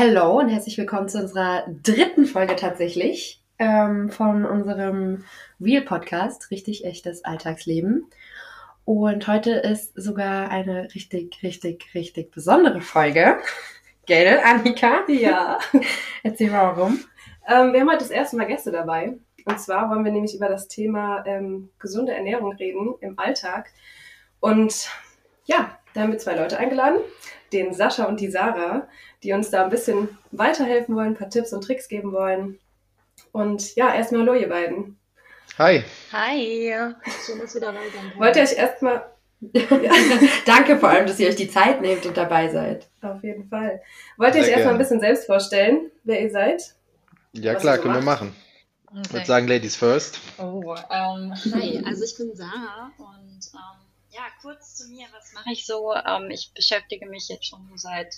Hallo und herzlich willkommen zu unserer dritten Folge tatsächlich ähm, von unserem Real Podcast, richtig echtes Alltagsleben. Und heute ist sogar eine richtig, richtig, richtig besondere Folge. Gell, Annika? Ja. Erzähl mal warum. Ähm, wir haben heute das erste Mal Gäste dabei. Und zwar wollen wir nämlich über das Thema ähm, gesunde Ernährung reden im Alltag. Und ja, da haben wir zwei Leute eingeladen, den Sascha und die Sarah, die uns da ein bisschen weiterhelfen wollen, ein paar Tipps und Tricks geben wollen. Und ja, erstmal hallo ihr beiden. Hi. Hi. Schön, dass wir dabei sind. Wollt ihr euch erstmal... Danke vor allem, dass ihr euch die Zeit nehmt und dabei seid. Auf jeden Fall. Wollt ihr euch erstmal ein bisschen selbst vorstellen, wer ihr seid? Ja klar, ihr können wir macht? machen. Ich Okay. würde sagen, Ladies first. Oh, ähm, hi, also ich bin Sarah und ähm, ja, kurz zu mir, was mache ich so? Ähm, ich beschäftige mich jetzt schon seit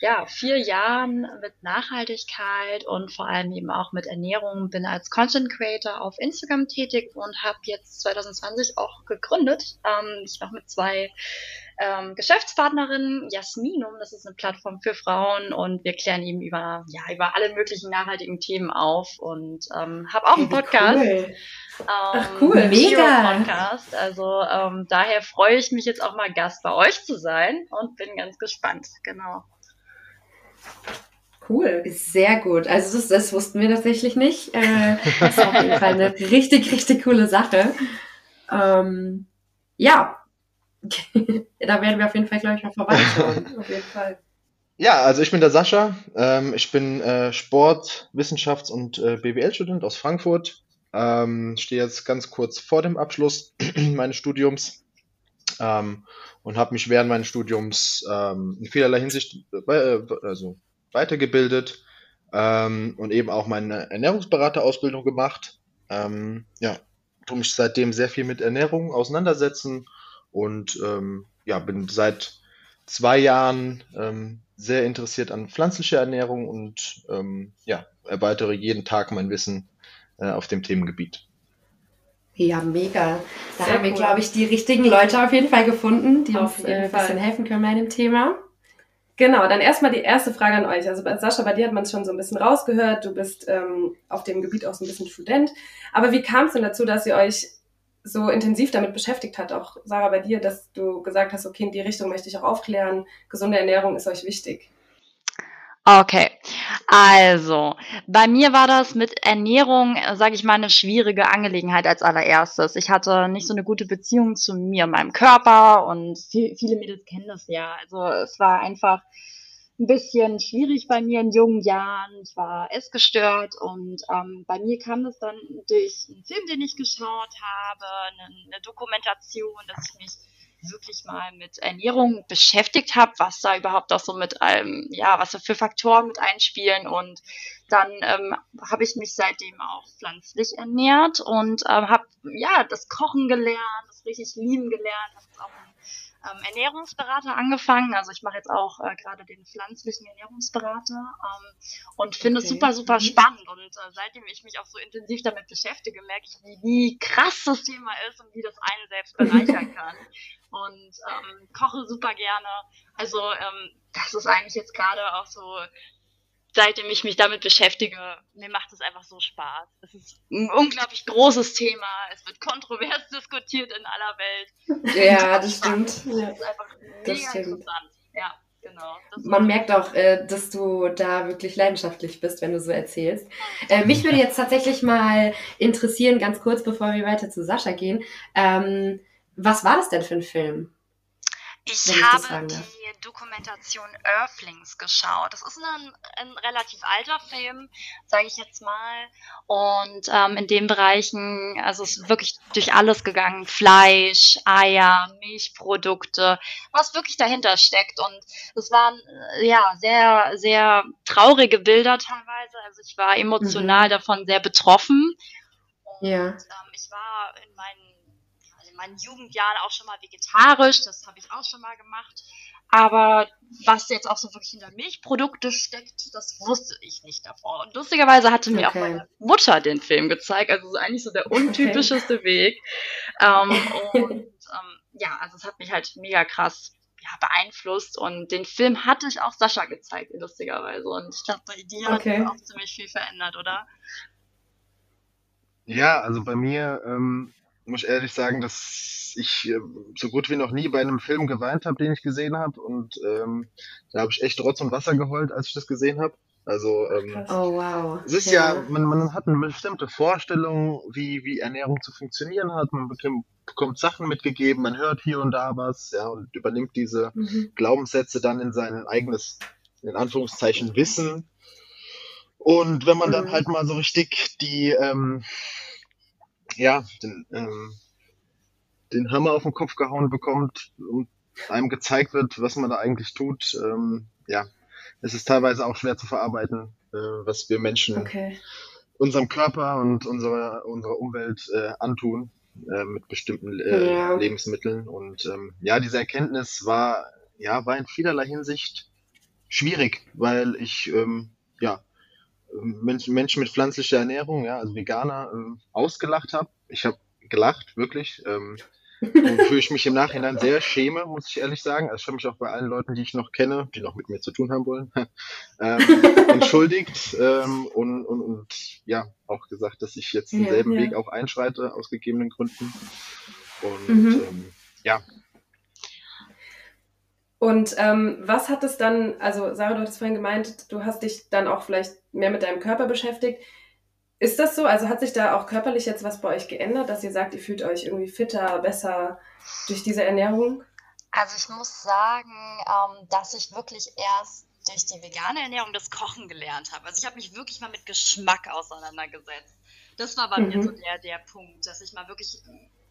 ja, vier Jahren mit Nachhaltigkeit und vor allem eben auch mit Ernährung. Bin als Content Creator auf Instagram tätig und habe jetzt 2020 auch gegründet. Ähm, ich mache mit zwei ähm, Geschäftspartnerinnen, Jasminum, das ist eine Plattform für Frauen und wir klären eben über, ja, über alle möglichen nachhaltigen Themen auf und ähm, habe auch einen Podcast. Cool. Ähm, cool. Mega. Podcast. Also ähm, daher freue ich mich jetzt auch mal Gast bei euch zu sein und bin ganz gespannt. Genau. Cool. Sehr gut. Also das, das wussten wir tatsächlich nicht. Äh, das ist auf jeden Fall eine richtig, richtig coole Sache. Ähm, ja, da werden wir auf jeden Fall, glaube ich, mal vorbeischauen. Auf jeden Fall. Ja, also ich bin der Sascha. Ähm, ich bin äh, Sport-, Wissenschafts- und äh, BWL-Student aus Frankfurt. Ähm, stehe jetzt ganz kurz vor dem Abschluss meines Studiums ähm, und habe mich während meines Studiums ähm, in vielerlei Hinsicht äh, also weitergebildet ähm, und eben auch meine Ernährungsberaterausbildung gemacht. Ähm, ja, tue mich seitdem sehr viel mit Ernährung auseinandersetzen und ähm, ja, bin seit zwei Jahren ähm, sehr interessiert an pflanzlicher Ernährung und ähm, ja, erweitere jeden Tag mein Wissen äh, auf dem Themengebiet. Ja, mega. Da Sehr haben wir, cool. glaube ich, die richtigen Leute auf jeden Fall gefunden, die Auf uns jeden äh, ein bisschen Fall. helfen können bei dem Thema. Genau, dann erstmal die erste Frage an euch. Also bei Sascha, bei dir hat man es schon so ein bisschen rausgehört. Du bist ähm, auf dem Gebiet auch so ein bisschen Student. Aber wie kam es denn dazu, dass ihr euch so intensiv damit beschäftigt habt? Auch Sarah, bei dir, dass du gesagt hast, okay, in die Richtung möchte ich auch aufklären. Gesunde Ernährung ist euch wichtig. Okay, also bei mir war das mit Ernährung, sage ich mal, eine schwierige Angelegenheit als allererstes. Ich hatte nicht so eine gute Beziehung zu mir meinem Körper und viel, viele Mädels kennen das ja. Also es war einfach ein bisschen schwierig bei mir in jungen Jahren. Ich war essgestört und ähm, bei mir kam das dann durch einen Film, den ich geschaut habe, eine, eine Dokumentation, dass ich mich wirklich mal mit Ernährung beschäftigt habe, was da überhaupt auch so mit ähm, ja, was da für Faktoren mit einspielen und dann ähm, habe ich mich seitdem auch pflanzlich ernährt und ähm, habe ja das Kochen gelernt, das richtig lieben gelernt, habe jetzt auch ähm, Ernährungsberater angefangen, also ich mache jetzt auch äh, gerade den pflanzlichen Ernährungsberater ähm, und finde es Okay. super super Mhm. spannend und äh, seitdem ich mich auch so intensiv damit beschäftige, merke ich, wie, wie krass das Thema ist und wie das einen selbst bereichern kann und ähm, koche super gerne. Also ähm, das ist eigentlich jetzt gerade auch so, seitdem ich mich damit beschäftige, mir macht es einfach so Spaß. Es ist ein unglaublich großes Thema. Es wird kontrovers diskutiert in aller Welt. Ja, das stimmt. Ja. ist einfach Das mega stimmt. interessant. Ja, genau. Das Man merkt auch, äh, dass du da wirklich leidenschaftlich bist, wenn du so erzählst. Äh, mich würde jetzt tatsächlich mal interessieren, ganz kurz, bevor wir weiter zu Sascha gehen. Ähm, was war das denn für ein Film? Ich ich habe die Dokumentation Earthlings geschaut. Das ist ein, ein relativ alter Film, sage ich jetzt mal. Und ähm, in den Bereichen, also es ist wirklich durch alles gegangen. Fleisch, Eier, Milchprodukte, was wirklich dahinter steckt. Und es waren äh, ja sehr, sehr traurige Bilder teilweise. Also ich war emotional Mhm. davon sehr betroffen. Und Ja. ähm, ich war in meinen, in meinen Jugendjahren auch schon mal vegetarisch, das habe ich auch schon mal gemacht. Aber was jetzt auch so wirklich hinter Milchprodukte steckt, das wusste ich nicht davor. Und lustigerweise hatte mir auch Okay. meine Mutter den Film gezeigt. Also so eigentlich so der untypischeste Weg. Ähm, und ähm, ja, also es hat mich halt mega krass ja, beeinflusst. Und den Film hatte ich auch Sascha gezeigt, lustigerweise. Und ich glaube, bei dir okay. hat auch ziemlich viel verändert, oder? Ja, also bei mir ähm, muss ich ehrlich sagen, dass ich äh, so gut wie noch nie bei einem Film geweint habe, den ich gesehen habe. Und ähm, da habe ich echt Rotz und Wasser geheult, als ich das gesehen habe. Also ähm, oh, wow. es ist ja, ja man, man hat eine bestimmte Vorstellung, wie, wie Ernährung zu funktionieren hat. Man bekommt, bekommt Sachen mitgegeben, man hört hier und da was, ja, und übernimmt diese mhm. Glaubenssätze dann in sein eigenes, in Anführungszeichen, Wissen. Und wenn man mhm. dann halt mal so richtig die, ähm, ja, den, ähm, den Hammer auf den Kopf gehauen bekommt und einem gezeigt wird, was man da eigentlich tut, ähm, ja, es ist teilweise auch schwer zu verarbeiten, äh, was wir Menschen okay. unserem Körper und unserer, unserer Umwelt äh, antun äh, mit bestimmten äh, ja. Lebensmitteln. Und ähm, ja, diese Erkenntnis war, ja, war in vielerlei Hinsicht schwierig, weil ich ähm, ja, Menschen, Menschen mit pflanzlicher Ernährung, ja, also Veganer, ähm, ausgelacht habe. Ich habe gelacht, wirklich. Ähm, wofür ich mich im Nachhinein sehr schäme, muss ich ehrlich sagen. Also ich habe mich auch bei allen Leuten, die ich noch kenne, die noch mit mir zu tun haben wollen, ähm, entschuldigt ähm, und, und, und ja, auch gesagt, dass ich jetzt denselben ja, ja. Weg auch einschreite, aus gegebenen Gründen. Und mhm. ähm, ja. Und ähm, was hat es dann, also Sarah, du hattest vorhin gemeint, du hast dich dann auch vielleicht mehr mit deinem Körper beschäftigt. Ist das so? Also hat sich da auch körperlich jetzt was bei euch geändert, dass ihr sagt, ihr fühlt euch irgendwie fitter, besser durch diese Ernährung? Also ich muss sagen, ähm, dass ich wirklich erst durch die vegane Ernährung das Kochen gelernt habe. Also ich habe mich wirklich mal mit Geschmack auseinandergesetzt. Das war bei mhm. mir so der, der Punkt, dass ich mal wirklich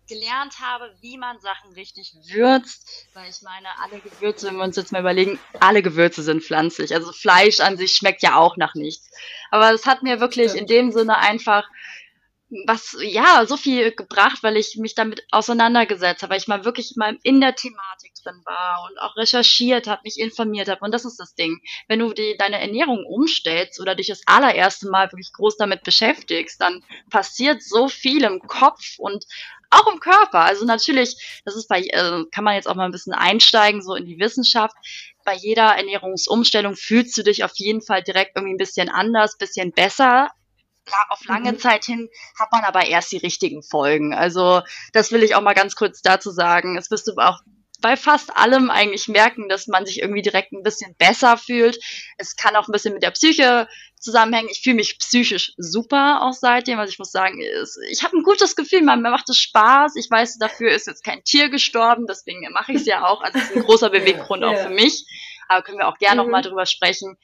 gelernt habe, wie man Sachen richtig würzt, weil ich meine, alle Gewürze, wenn wir uns jetzt mal überlegen, alle Gewürze sind pflanzlich. Also Fleisch an sich schmeckt ja auch nach nichts. Aber es hat mir wirklich in dem Sinne einfach was, ja, so viel gebracht, weil ich mich damit auseinandergesetzt habe, weil ich mal wirklich mal in der Thematik drin war und auch recherchiert habe, mich informiert habe. Und das ist das Ding. Wenn du die, deine Ernährung umstellst oder dich das allererste Mal wirklich groß damit beschäftigst, dann passiert so viel im Kopf und auch im Körper. Also natürlich, das ist bei, äh, kann man jetzt auch mal ein bisschen einsteigen, so in die Wissenschaft. Bei jeder Ernährungsumstellung fühlst du dich auf jeden Fall direkt irgendwie ein bisschen anders, bisschen besser. Auf lange mhm. Zeit hin hat man aber erst die richtigen Folgen. Also das will ich auch mal ganz kurz dazu sagen. Es wirst du auch bei fast allem eigentlich merken, dass man sich irgendwie direkt ein bisschen besser fühlt. Es kann auch ein bisschen mit der Psyche zusammenhängen. Ich fühle mich psychisch super auch seitdem. Also ich muss sagen, ich habe ein gutes Gefühl, mir macht es Spaß. Ich weiß, dafür ist jetzt kein Tier gestorben, deswegen mache ich es ja auch. Also es ist ein großer Beweggrund ja, auch für mich. Aber können wir auch gerne mhm. noch mal drüber sprechen.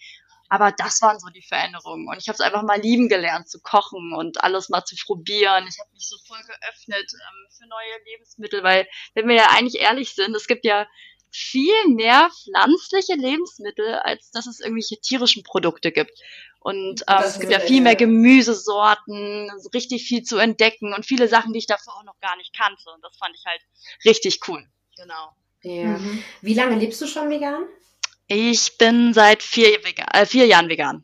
Aber das waren so die Veränderungen. Und ich habe es einfach mal lieben gelernt zu kochen und alles mal zu probieren. Ich habe mich so voll geöffnet ähm, für neue Lebensmittel, weil, wenn wir ja eigentlich ehrlich sind, es gibt ja viel mehr pflanzliche Lebensmittel, als dass es irgendwelche tierischen Produkte gibt. Und ähm, es gibt ja viel mehr Gemüsesorten, so richtig viel zu entdecken und viele Sachen, die ich davor auch noch gar nicht kannte. Und das fand ich halt richtig cool. Genau. Ja. Mhm. Wie lange lebst du schon vegan? Ich bin seit vier, vegan, äh, vier Jahren vegan.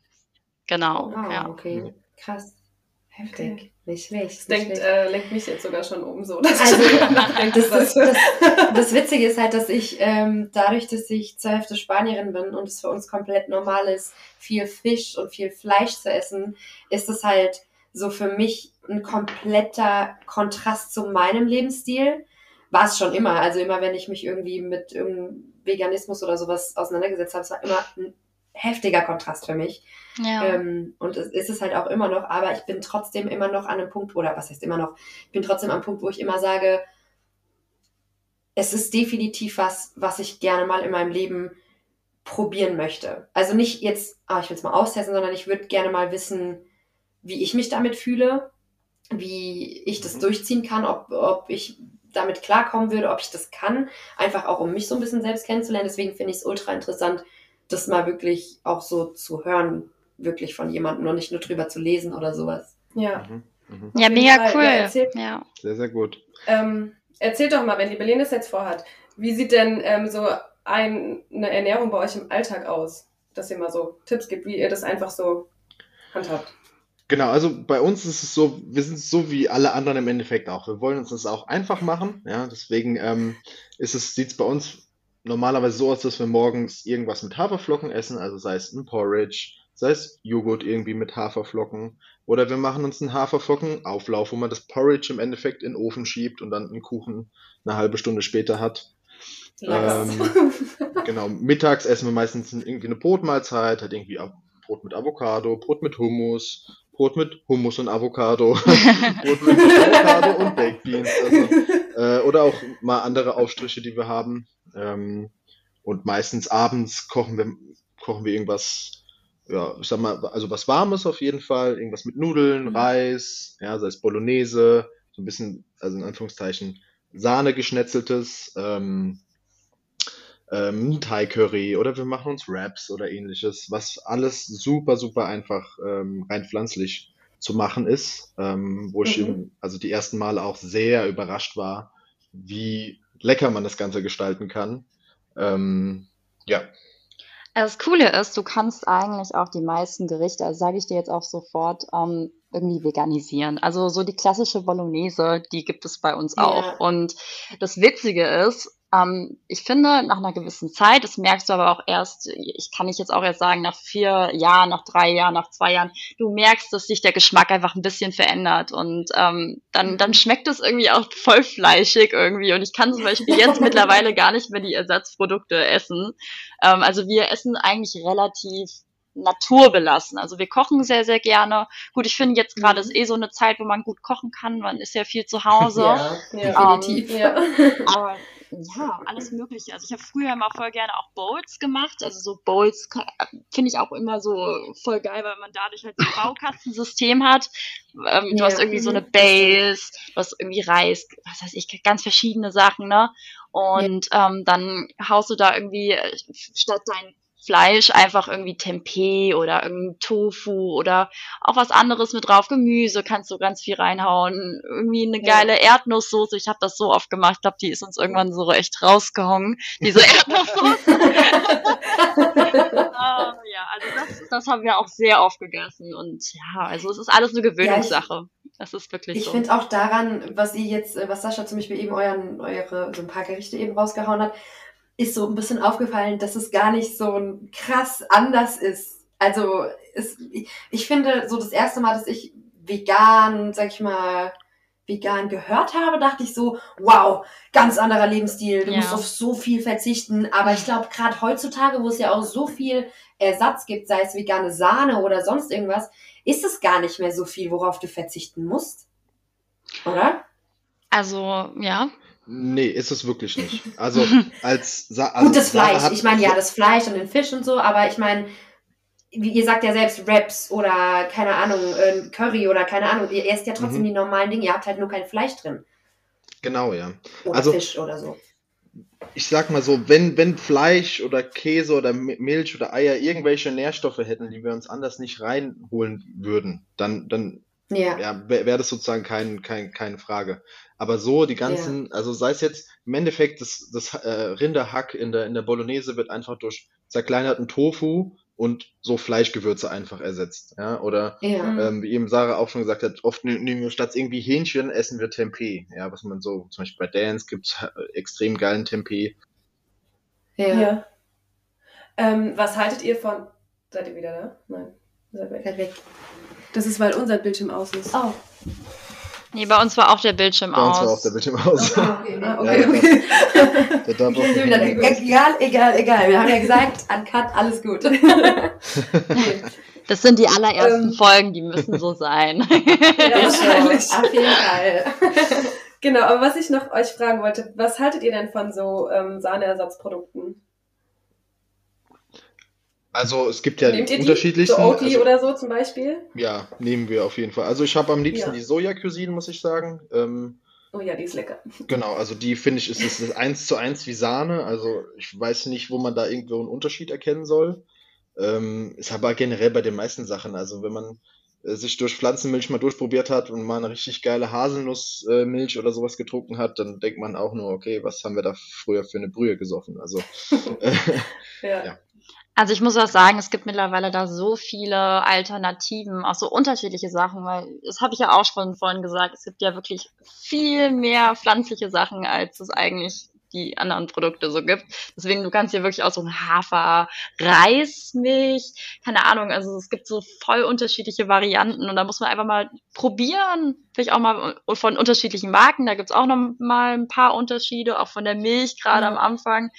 Genau. Oh, ja. okay. Krass. Heftig. Okay. Nicht schlecht. Das denkt, äh, lenkt mich jetzt sogar schon um so. Dass also, das, das, das, das, Witzige ist halt, dass ich ähm, dadurch, dass ich zur Hälfte Spanierin bin und es für uns komplett normal ist, viel Fisch und viel Fleisch zu essen, ist es halt so für mich ein kompletter Kontrast zu meinem Lebensstil. War es schon immer. Also immer, wenn ich mich irgendwie mit irgendeinem Veganismus oder sowas auseinandergesetzt habe, es war immer ein heftiger Kontrast für mich. Ja. Ähm, und es ist es halt auch immer noch, aber ich bin trotzdem immer noch an einem Punkt, oder was heißt immer noch, ich bin trotzdem am Punkt, wo ich immer sage, es ist definitiv was, was ich gerne mal in meinem Leben probieren möchte. Also nicht jetzt, ah, ich will es mal austesten, sondern ich würde gerne mal wissen, wie ich mich damit fühle, wie ich das mhm. durchziehen kann, ob, ob ich damit klarkommen würde, ob ich das kann, einfach auch um mich so ein bisschen selbst kennenzulernen. Deswegen finde ich es ultra interessant, das mal wirklich auch so zu hören, wirklich von jemandem und nicht nur drüber zu lesen oder sowas. Ja. Mhm. Mhm. Ja, mega Fall. cool. Ja, erzähl, ja. Sehr, sehr gut. Ähm, erzählt doch mal, wenn die Berlin das jetzt vorhat, wie sieht denn ähm, so ein, eine Ernährung bei euch im Alltag aus? Dass ihr mal so Tipps gibt, wie ihr das einfach so handhabt. Genau, also bei uns ist es so, wir sind so wie alle anderen im Endeffekt auch. Wir wollen uns das auch einfach machen. Ja, deswegen ähm, ist es, sieht es bei uns normalerweise so aus, dass wir morgens irgendwas mit Haferflocken essen, also sei es ein Porridge, sei es Joghurt irgendwie mit Haferflocken. Oder wir machen uns einen Haferflockenauflauf, wo man das Porridge im Endeffekt in den Ofen schiebt und dann einen Kuchen eine halbe Stunde später hat. Ähm, genau, mittags essen wir meistens irgendwie eine Brotmahlzeit, halt irgendwie Brot mit Avocado, Brot mit Hummus, Brot mit Hummus und Avocado, Brot mit Avocado und Baked Beans. Also, äh, oder auch mal andere Aufstriche, die wir haben. Ähm, und meistens abends kochen wir, kochen wir irgendwas, ja, ich sag mal, also was Warmes auf jeden Fall, irgendwas mit Nudeln, mhm. Reis, ja, sei es Bolognese, so ein bisschen, also in Anführungszeichen, Sahne geschnetzeltes, ähm, ähm, Thai Curry oder wir machen uns Wraps oder ähnliches, was alles super, super einfach ähm, rein pflanzlich zu machen ist, ähm, wo ich mhm. im, also die ersten Male auch sehr überrascht war, wie lecker man das Ganze gestalten kann. Ähm, ja. Das Coole ist, du kannst eigentlich auch die meisten Gerichte, also sage ich dir jetzt auch sofort, ähm, irgendwie veganisieren. Also so die klassische Bolognese, die gibt es bei uns auch. Ja. Und das Witzige ist, ähm, ich finde, nach einer gewissen Zeit, das merkst du aber auch erst, ich kann nicht jetzt auch erst sagen, nach vier Jahren, nach drei Jahren, nach zwei Jahren, du merkst, dass sich der Geschmack einfach ein bisschen verändert und ähm, dann, dann schmeckt es irgendwie auch voll fleischig irgendwie und ich kann zum Beispiel jetzt mittlerweile gar nicht mehr die Ersatzprodukte essen. Ähm, also wir essen eigentlich relativ naturbelassen. Also wir kochen sehr, sehr gerne. Gut, ich finde jetzt gerade mhm. ist eh so eine Zeit, wo man gut kochen kann. Man ist ja viel zu Hause. Ja, ja definitiv. Ähm, ja. Aber ja, alles Mögliche. Also ich habe früher immer voll gerne auch Bowls gemacht. Also so Bowls finde ich auch immer so voll geil, weil man dadurch halt so ein Baukastensystem hat. Ähm, du ja. hast irgendwie so eine Base, du hast irgendwie Reis, was weiß ich, ganz verschiedene Sachen, ne? Und ja. ähm, dann haust du da irgendwie äh, statt dein Fleisch einfach irgendwie Tempeh oder irgendwie Tofu oder auch was anderes mit drauf. Gemüse kannst du ganz viel reinhauen. Irgendwie eine geile. Erdnusssoße. Ich habe das so oft gemacht. Ich glaube, die ist uns irgendwann so echt rausgehongen. Diese Erdnusssoße. uh, ja, also das, das haben wir auch sehr oft gegessen. Und ja, also es ist alles eine Gewöhnungssache. Ja, ich, das ist wirklich ich so. Ich finde auch daran, was ihr jetzt, was Sascha zum Beispiel eben euren, eure, so ein paar Gerichte eben rausgehauen hat, ist so ein bisschen aufgefallen, dass es gar nicht so krass anders ist. Also es, ich finde, so das erste Mal, dass ich vegan, sag ich mal, vegan gehört habe, dachte ich so, wow, ganz anderer Lebensstil, du ja. musst auf so viel verzichten. Aber ich glaube, gerade heutzutage, wo es ja auch so viel Ersatz gibt, sei es vegane Sahne oder sonst irgendwas, ist es gar nicht mehr so viel, worauf du verzichten musst. Oder? Also, ja, Nee, ist es wirklich nicht. Also als Sa also Gutes Fleisch. Ich meine ja das Fleisch und den Fisch und so, aber ich meine, wie ihr sagt ja selbst Wraps oder keine Ahnung, äh, Curry oder keine Ahnung, ihr esst ja trotzdem mhm. die normalen Dinge, ihr habt halt nur kein Fleisch drin. Genau, ja. Oder also, Fisch oder so. Ich sag mal so, wenn, wenn Fleisch oder Käse oder Milch oder Eier irgendwelche Nährstoffe hätten, die wir uns anders nicht reinholen würden, dann, dann ja. ja wäre wär das sozusagen kein, kein, keine Frage. Aber so die ganzen, ja. also sei es jetzt im Endeffekt das, das äh, Rinderhack in der, in der Bolognese wird einfach durch zerkleinerten Tofu und so Fleischgewürze einfach ersetzt. Ja? Oder ja. Ähm, wie eben Sarah auch schon gesagt hat, oft nehmen wir statt irgendwie Hähnchen essen wir Tempeh. Ja, was man so, zum Beispiel bei Dance gibt's äh, extrem geilen Tempeh. Ja. ja. Ähm, was haltet ihr von. Seid ihr wieder da? Nein. Seid weg. weg. Das ist, weil unser Bildschirm aus ist. Oh. Nee, bei uns war auch der Bildschirm bei aus. Bei uns war auch der Bildschirm aus. Okay, okay, okay. okay. Der auch egal, egal, egal. Wir haben ja gesagt, uncut, alles gut. Das sind die allerersten ähm. Folgen, die müssen so sein. Ja, wahrscheinlich. Auf jeden Fall. Genau, aber was ich noch euch fragen wollte, was haltet ihr denn von so ähm, Sahneersatzprodukten? Also es gibt ja Nehmt die unterschiedlichsten. So Oatly also, oder so zum Beispiel? Ja, nehmen wir auf jeden Fall. Also ich habe am liebsten ja. die Soja-Cuisine, muss ich sagen. Ähm, oh ja, die ist lecker. Genau, also die finde ich, ist, ist eins zu eins wie Sahne. Also ich weiß nicht, wo man da irgendwo einen Unterschied erkennen soll. Ähm, ist aber generell bei den meisten Sachen. Also wenn man äh, sich durch Pflanzenmilch mal durchprobiert hat und mal eine richtig geile Haselnussmilch äh, oder sowas getrunken hat, dann denkt man auch nur, okay, was haben wir da früher für eine Brühe gesoffen? Also äh, ja. ja. Also ich muss auch sagen, es gibt mittlerweile da so viele Alternativen, auch so unterschiedliche Sachen, weil das habe ich ja auch schon vorhin gesagt, es gibt ja wirklich viel mehr pflanzliche Sachen, als es eigentlich die anderen Produkte so gibt. Deswegen, du kannst hier wirklich auch so ein Hafer, Reismilch, keine Ahnung, also es gibt so voll unterschiedliche Varianten und da muss man einfach mal probieren. Vielleicht auch mal von unterschiedlichen Marken, da gibt's auch noch mal ein paar Unterschiede, auch von der Milch gerade mhm. am Anfang.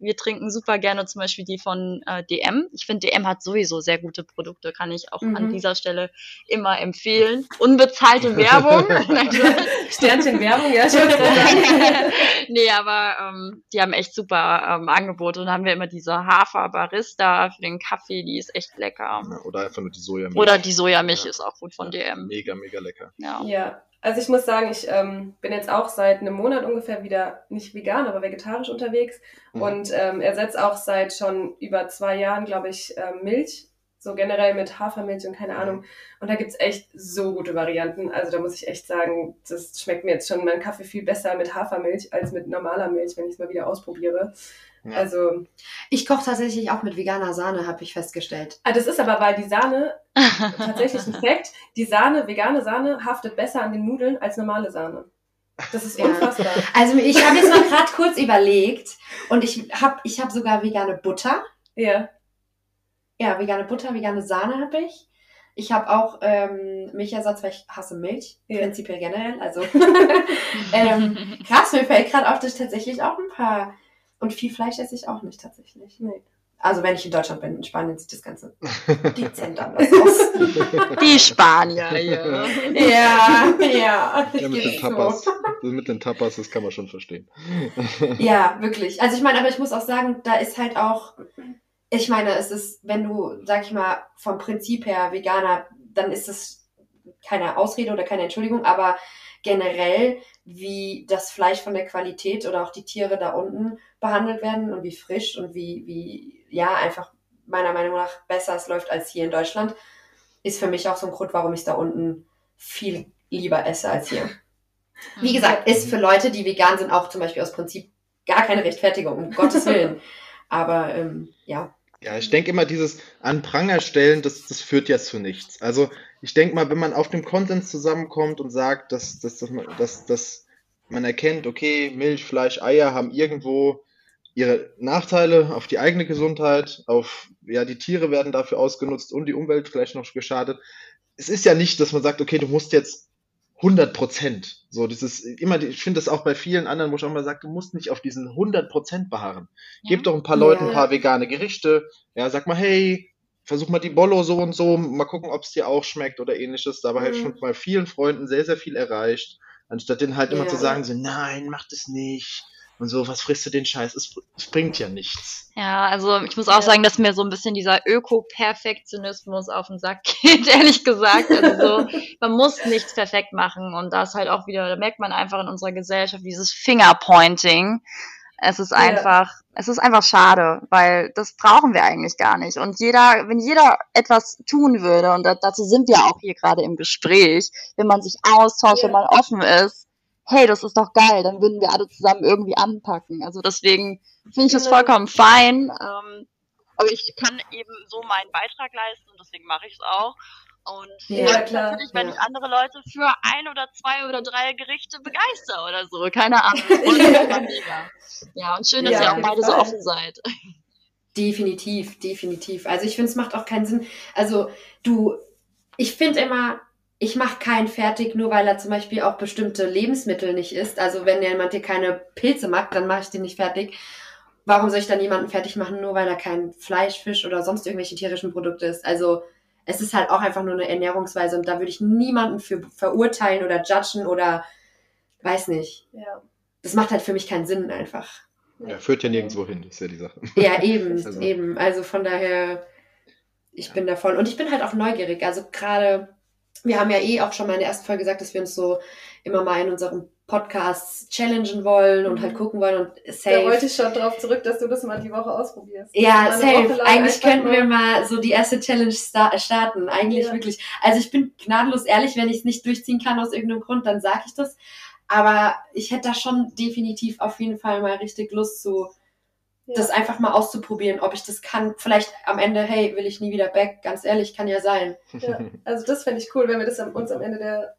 Wir trinken super gerne zum Beispiel die von äh, DM. Ich finde, DM hat sowieso sehr gute Produkte, kann ich auch mhm. an dieser Stelle immer empfehlen. Unbezahlte Werbung. Sternchen Werbung, ja. Schon. nee, aber ähm, die haben echt super ähm, Angebote. Und dann haben wir immer diese Hafer Barista für den Kaffee, die ist echt lecker. Ja, oder einfach nur die Sojamilch. Oder die Sojamilch ja. ist auch gut von DM. Mega, mega lecker. Ja. Also ich muss sagen, ich ähm, bin jetzt auch seit einem Monat ungefähr wieder nicht vegan, aber vegetarisch unterwegs mhm. und ähm, ersetze auch seit schon über zwei Jahren, glaube ich, ähm, Milch, so generell mit Hafermilch und keine mhm. Ahnung. Und da gibt's echt so gute Varianten. Also da muss ich echt sagen, das schmeckt mir jetzt schon mein Kaffee viel besser mit Hafermilch als mit normaler Milch, wenn ich es mal wieder ausprobiere. Ja. Also ich koche tatsächlich auch mit veganer Sahne, habe ich festgestellt. Ah, das ist aber, weil die Sahne, tatsächlich ein Fakt, die Sahne, vegane Sahne haftet besser an den Nudeln als normale Sahne. Das ist unfassbar. Ja. Also ich habe jetzt mal gerade kurz überlegt und ich habe ich hab sogar vegane Butter. Ja. Ja, vegane Butter, vegane Sahne habe ich. Ich habe auch ähm, Milchersatz, weil ich hasse Milch, ja. prinzipiell generell. Also ähm, krass, mir fällt gerade auf, dass ich tatsächlich auch ein paar und viel Fleisch esse ich auch nicht tatsächlich. Nee. Also wenn ich in Deutschland bin, in Spanien sieht das Ganze dezent anders aus. Die Spanier, ja. Ja, ja. ja mit, den Tapas, so. mit den Tapas, das kann man schon verstehen. Ja, wirklich. Also ich meine, aber ich muss auch sagen, da ist halt auch, ich meine, es ist, wenn du, sag ich mal, vom Prinzip her Veganer, dann ist es keine Ausrede oder keine Entschuldigung, aber generell, wie das Fleisch von der Qualität oder auch die Tiere da unten behandelt werden und wie frisch und wie, wie, ja, einfach meiner Meinung nach besser es läuft als hier in Deutschland, ist für mich auch so ein Grund, warum ich da unten viel lieber esse als hier. Wie gesagt, ist für Leute, die vegan sind, auch zum Beispiel aus Prinzip gar keine Rechtfertigung, um Gottes Willen. Aber ähm, ja. Ja, ich denke immer, dieses an Pranger stellen, das, das führt ja zu nichts. Also ich denke mal, wenn man auf dem Konsens zusammenkommt und sagt, dass, dass, dass, man, dass, dass man erkennt, okay, Milch, Fleisch, Eier haben irgendwo ihre Nachteile auf die eigene Gesundheit, auf, ja, die Tiere werden dafür ausgenutzt und die Umwelt vielleicht noch geschadet. Es ist ja nicht, dass man sagt, okay, du musst jetzt 100 Prozent. So, das ist immer, ich finde das auch bei vielen anderen, wo ich auch mal sage, du musst nicht auf diesen 100 Prozent beharren. Ja. Gib doch ein paar Leuten ein paar vegane Gerichte. Ja, sag mal, hey, versuch mal die Bollo so und so, mal gucken, ob es dir auch schmeckt oder ähnliches. Dabei mhm. habe ich schon bei vielen Freunden sehr, sehr viel erreicht. Anstatt denen halt immer ja. zu sagen, so, nein, mach das nicht und so, was frisst du den Scheiß? Es, es bringt ja nichts. Ja, also ich muss auch ja. sagen, dass mir so ein bisschen dieser Öko-Perfektionismus auf den Sack geht, ehrlich gesagt. Also so, man muss nichts perfekt machen und da ist halt auch wieder, da merkt man einfach in unserer Gesellschaft dieses Fingerpointing. Es ist einfach, ja. es ist einfach schade, weil das brauchen wir eigentlich gar nicht. Und jeder, wenn jeder etwas tun würde, und dazu sind wir auch hier gerade im Gespräch, wenn man sich austauscht, ja. wenn man offen ist, hey, das ist doch geil, dann würden wir alle zusammen irgendwie anpacken. Also deswegen finde ich das genau. vollkommen fein. Ähm, aber ich kann eben so meinen Beitrag leisten und deswegen mache ich es auch. Und ja, klar. natürlich, wenn ja. ich andere Leute für ein oder zwei oder drei Gerichte begeister oder so, keine Ahnung. ja, und schön, dass ja, ihr auch beide so offen seid. Definitiv, definitiv. Also ich finde, es macht auch keinen Sinn. Also du, ich finde immer, ich mache keinen fertig, nur weil er zum Beispiel auch bestimmte Lebensmittel nicht isst. Also wenn jemand dir keine Pilze mag, dann mache ich den nicht fertig. Warum soll ich dann jemanden fertig machen, nur weil er kein Fleisch, Fisch oder sonst irgendwelche tierischen Produkte isst? Also es ist halt auch einfach nur eine Ernährungsweise und da würde ich niemanden für verurteilen oder judgen oder weiß nicht. Ja. Das macht halt für mich keinen Sinn einfach. Ja, führt ja nirgendwo hin, ist ja die Sache. Ja, eben, also. eben. Also von daher, ich ja. bin da voll. Und ich bin halt auch neugierig. Also gerade wir haben ja eh auch schon mal in der ersten Folge gesagt, dass wir uns so immer mal in unserem Podcasts challengen wollen und halt mhm. gucken wollen und safe. Da wollte ich schon drauf zurück, dass du das mal die Woche ausprobierst. Ja, safe. Eigentlich könnten wir mal so die erste Challenge starten. Eigentlich ja. wirklich. Also ich bin gnadenlos ehrlich, wenn ich es nicht durchziehen kann aus irgendeinem Grund, dann sage ich das. Aber ich hätte da schon definitiv auf jeden Fall mal richtig Lust zu, ja. das einfach mal auszuprobieren, ob ich das kann. Vielleicht am Ende, hey, will ich nie wieder back. Ganz ehrlich, kann ja sein. Ja, also das fände ich cool, wenn wir das uns am Ende der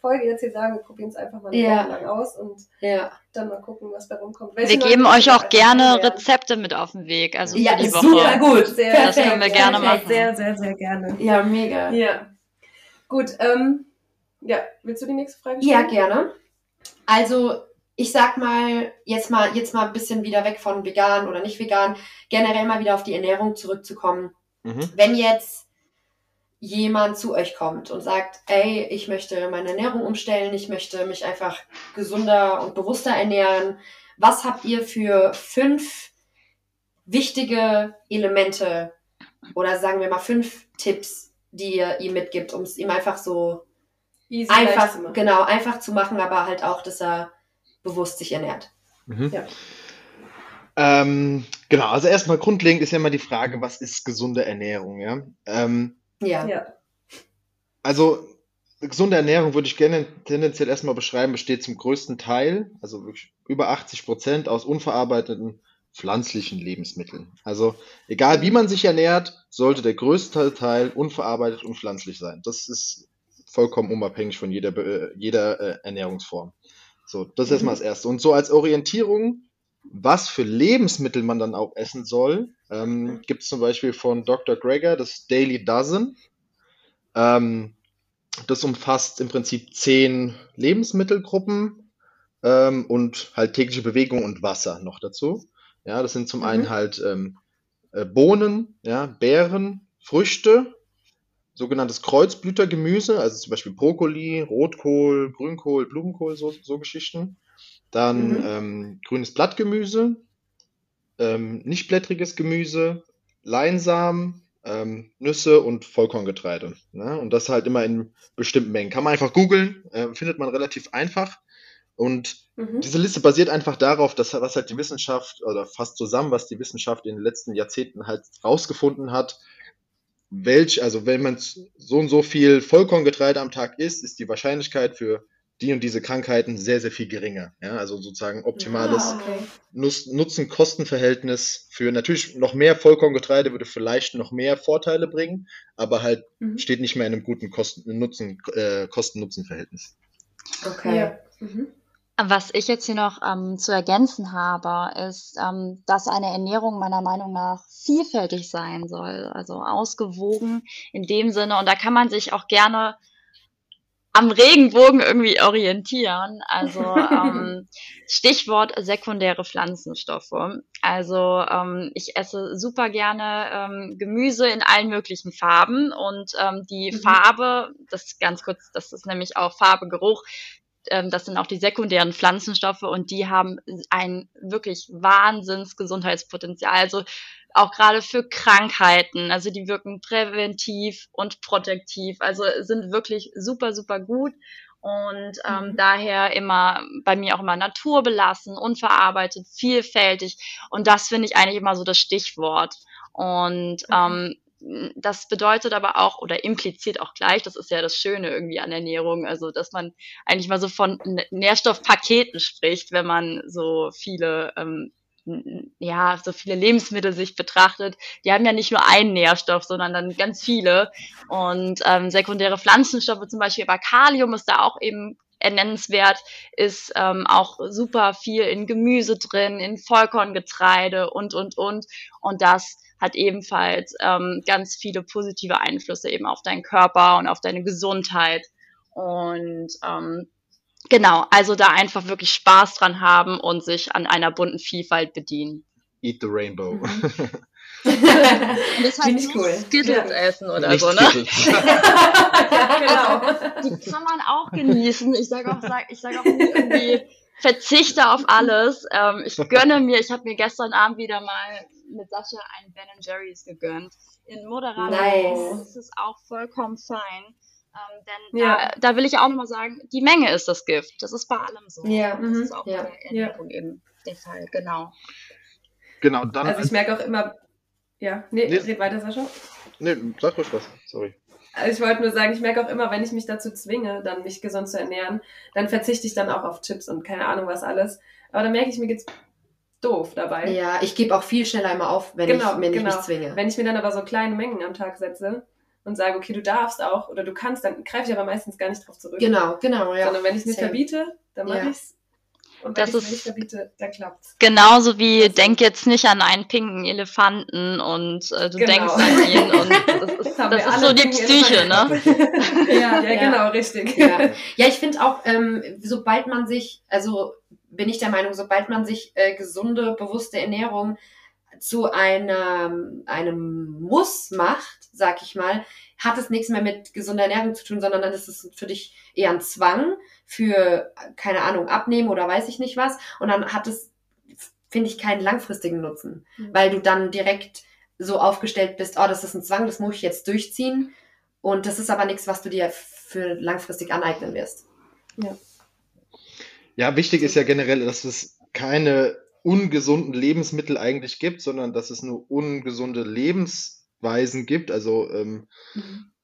Folge jetzt hier sagen, wir probieren es einfach mal eine Ja. Woche lang aus und Ja. dann mal gucken, was da rumkommt. Wir Welche geben neuen euch auch gerne. Rezepte mit auf den Weg, also Ja, die super Woche. gut. Sehr, Das können wir gerne perfekt. machen. Sehr, sehr, sehr gerne. Ja, mega. Ja. Gut, ähm, ja, willst du die nächste Frage Ja, stellen? gerne. Also, ich sag mal, jetzt mal, jetzt mal ein bisschen wieder weg von vegan oder nicht vegan, generell mal wieder auf die Ernährung zurückzukommen. Mhm. Wenn jetzt jemand zu euch kommt und sagt, ey, ich möchte meine Ernährung umstellen, ich möchte mich einfach gesünder und bewusster ernähren, was habt ihr für fünf wichtige Elemente oder sagen wir mal fünf Tipps, die ihr ihm mitgibt, um es ihm einfach so Easy einfach, machen. genau, einfach zu machen, aber halt auch, dass er bewusst sich ernährt. Mhm. Ja. Ähm, genau, also erstmal grundlegend ist ja immer die Frage, was ist gesunde Ernährung, ja? Ähm, Ja. Ja. also gesunde Ernährung würde ich gerne tendenziell erstmal beschreiben, besteht zum größten Teil, also wirklich über 80 Prozent aus unverarbeiteten pflanzlichen Lebensmitteln. Also egal wie man sich ernährt, sollte der größte Teil unverarbeitet und pflanzlich sein. Das ist vollkommen unabhängig von jeder, äh, jeder äh, Ernährungsform. So, das ist Mhm. erstmal das Erste. Und so als Orientierung, was für Lebensmittel man dann auch essen soll, ähm, gibt es zum Beispiel von Dr. Greger das Daily Dozen. Ähm, das umfasst im Prinzip zehn Lebensmittelgruppen ähm, und halt tägliche Bewegung und Wasser noch dazu. Ja, das sind zum Mhm. einen halt ähm, äh, Bohnen, ja, Beeren, Früchte, sogenanntes Kreuzblütergemüse, also zum Beispiel Brokkoli, Rotkohl, Grünkohl, Blumenkohl, so, so Geschichten. Dann Mhm. ähm, grünes Blattgemüse, ähm, nichtblättriges Gemüse, Leinsamen, ähm, Nüsse und Vollkorngetreide. Ne? Und das halt immer in bestimmten Mengen. Kann man einfach googeln, äh, findet man relativ einfach. Und Mhm. diese Liste basiert einfach darauf, dass was halt die Wissenschaft oder fast zusammen, was die Wissenschaft in den letzten Jahrzehnten halt rausgefunden hat, welch, also wenn man so und so viel Vollkorngetreide am Tag isst, ist die Wahrscheinlichkeit für die und diese Krankheiten sehr, sehr viel geringer. Ja, also sozusagen optimales Ah, okay. Nutzen-Kosten-Verhältnis für natürlich noch mehr Vollkorngetreide würde vielleicht noch mehr Vorteile bringen, aber halt Mhm. steht nicht mehr in einem guten äh, Kosten-Nutzen-Verhältnis. Okay. Ja. Mhm. Was ich jetzt hier noch ähm, zu ergänzen habe, ist, ähm, dass eine Ernährung meiner Meinung nach vielfältig sein soll, also ausgewogen in dem Sinne. Und da kann man sich auch gerne am Regenbogen irgendwie orientieren. Also ähm, Stichwort sekundäre Pflanzenstoffe. Also ähm, ich esse super gerne ähm, Gemüse in allen möglichen Farben und ähm, die Mhm. Farbe, das ganz kurz, das ist nämlich auch Farbe, Geruch, das sind auch die sekundären Pflanzenstoffe und die haben ein wirklich Wahnsinns Gesundheitspotenzial. Also auch gerade für Krankheiten. Also die wirken präventiv und protektiv. Also sind wirklich super, super gut. Und ähm, Mhm. daher immer bei mir auch immer naturbelassen, unverarbeitet, vielfältig. Und das finde ich eigentlich immer so das Stichwort. Und ähm, das bedeutet aber auch oder impliziert auch gleich, das ist ja das Schöne irgendwie an Ernährung, also dass man eigentlich mal so von Nährstoffpaketen spricht, wenn man so viele ähm, ja, so viele Lebensmittel sich betrachtet, die haben ja nicht nur einen Nährstoff, sondern dann ganz viele. Und ähm, sekundäre Pflanzenstoffe, zum Beispiel, aber Kalium ist da auch eben nennenswert, ist ähm, auch super viel in Gemüse drin, in Vollkorngetreide und, und, und. Und das hat ebenfalls ähm, ganz viele positive Einflüsse eben auf deinen Körper und auf deine Gesundheit. Und ähm, genau, also da einfach wirklich Spaß dran haben und sich an einer bunten Vielfalt bedienen. Eat the Rainbow. Mhm. Das Finde ich cool. Skittles Ja. essen oder Nicht so, ne? Skittles. ja, genau. Die kann man auch genießen. Ich sage auch, sag, ich sag auch nie irgendwie, verzichte auf alles. Ähm, ich gönne mir, ich habe mir gestern Abend wieder mal mit Sascha ein Ben Jerry's gegönnt. In moderater Nice. Menge ist es auch vollkommen fein. Ähm, denn Ja. da, da will ich auch nochmal sagen, die Menge ist das Gift. Das ist bei allem so. Ja. Das Mhm. ist auch Ja. bei der Ernährung eben der Fall, genau. Genau, dann. Also ich merke auch immer, ja, nee, Nee. red weiter, Sascha. nee, sag ruhig was. Sorry. Also ich wollte nur sagen, ich merke auch immer, wenn ich mich dazu zwinge, dann mich gesund zu ernähren, dann verzichte ich dann auch auf Chips und keine Ahnung was alles. Aber dann merke ich, mir geht's doof dabei. Ja, ich gebe auch viel schneller immer auf, wenn Genau, ich nicht genau. mich zwinge. Wenn ich mir dann aber so kleine Mengen am Tag setze, und sage, okay, du darfst auch oder du kannst, dann greife ich aber meistens gar nicht drauf zurück. Genau, genau, ja. Sondern wenn ich es mir verbiete, dann mache Ja. ich's. Und Das ist- verbiete, klappt's. Genauso wie Also- denk jetzt nicht an einen pinken Elefanten und äh, du Genau. denkst an ihn und das ist, das ist so die Psyche, ne? ja, ja, Ja. genau, richtig. Ja, ja ich finde auch, ähm, sobald man sich, also bin ich der Meinung, sobald man sich äh, gesunde, bewusste Ernährung zu einem, einem Muss macht, sag ich mal, hat es nichts mehr mit gesunder Ernährung zu tun, sondern dann ist es für dich eher ein Zwang für, keine Ahnung, abnehmen oder weiß ich nicht was. Und dann hat es, finde ich, keinen langfristigen Nutzen, Mhm. weil du dann direkt so aufgestellt bist, oh, das ist ein Zwang, das muss ich jetzt durchziehen. Und das ist aber nichts, was du dir für langfristig aneignen wirst. Ja, wichtig ist ja generell, dass es keine ungesunden Lebensmittel eigentlich gibt, sondern dass es nur ungesunde Lebensweisen gibt. Also, ähm,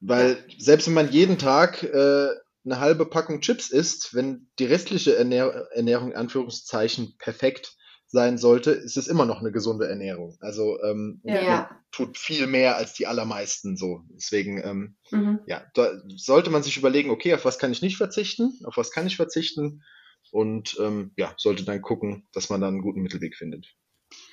weil selbst wenn man jeden Tag äh, eine halbe Packung Chips isst, wenn die restliche Ernähr Ernährung in Anführungszeichen perfekt sein sollte, ist es immer noch eine gesunde Ernährung. Also ähm. Ja. tut viel mehr als die allermeisten so. Deswegen, ähm, Mhm. ja, da sollte man sich überlegen, okay, auf was kann ich nicht verzichten, auf was kann ich verzichten und ähm, ja, sollte dann gucken, dass man dann einen guten Mittelweg findet.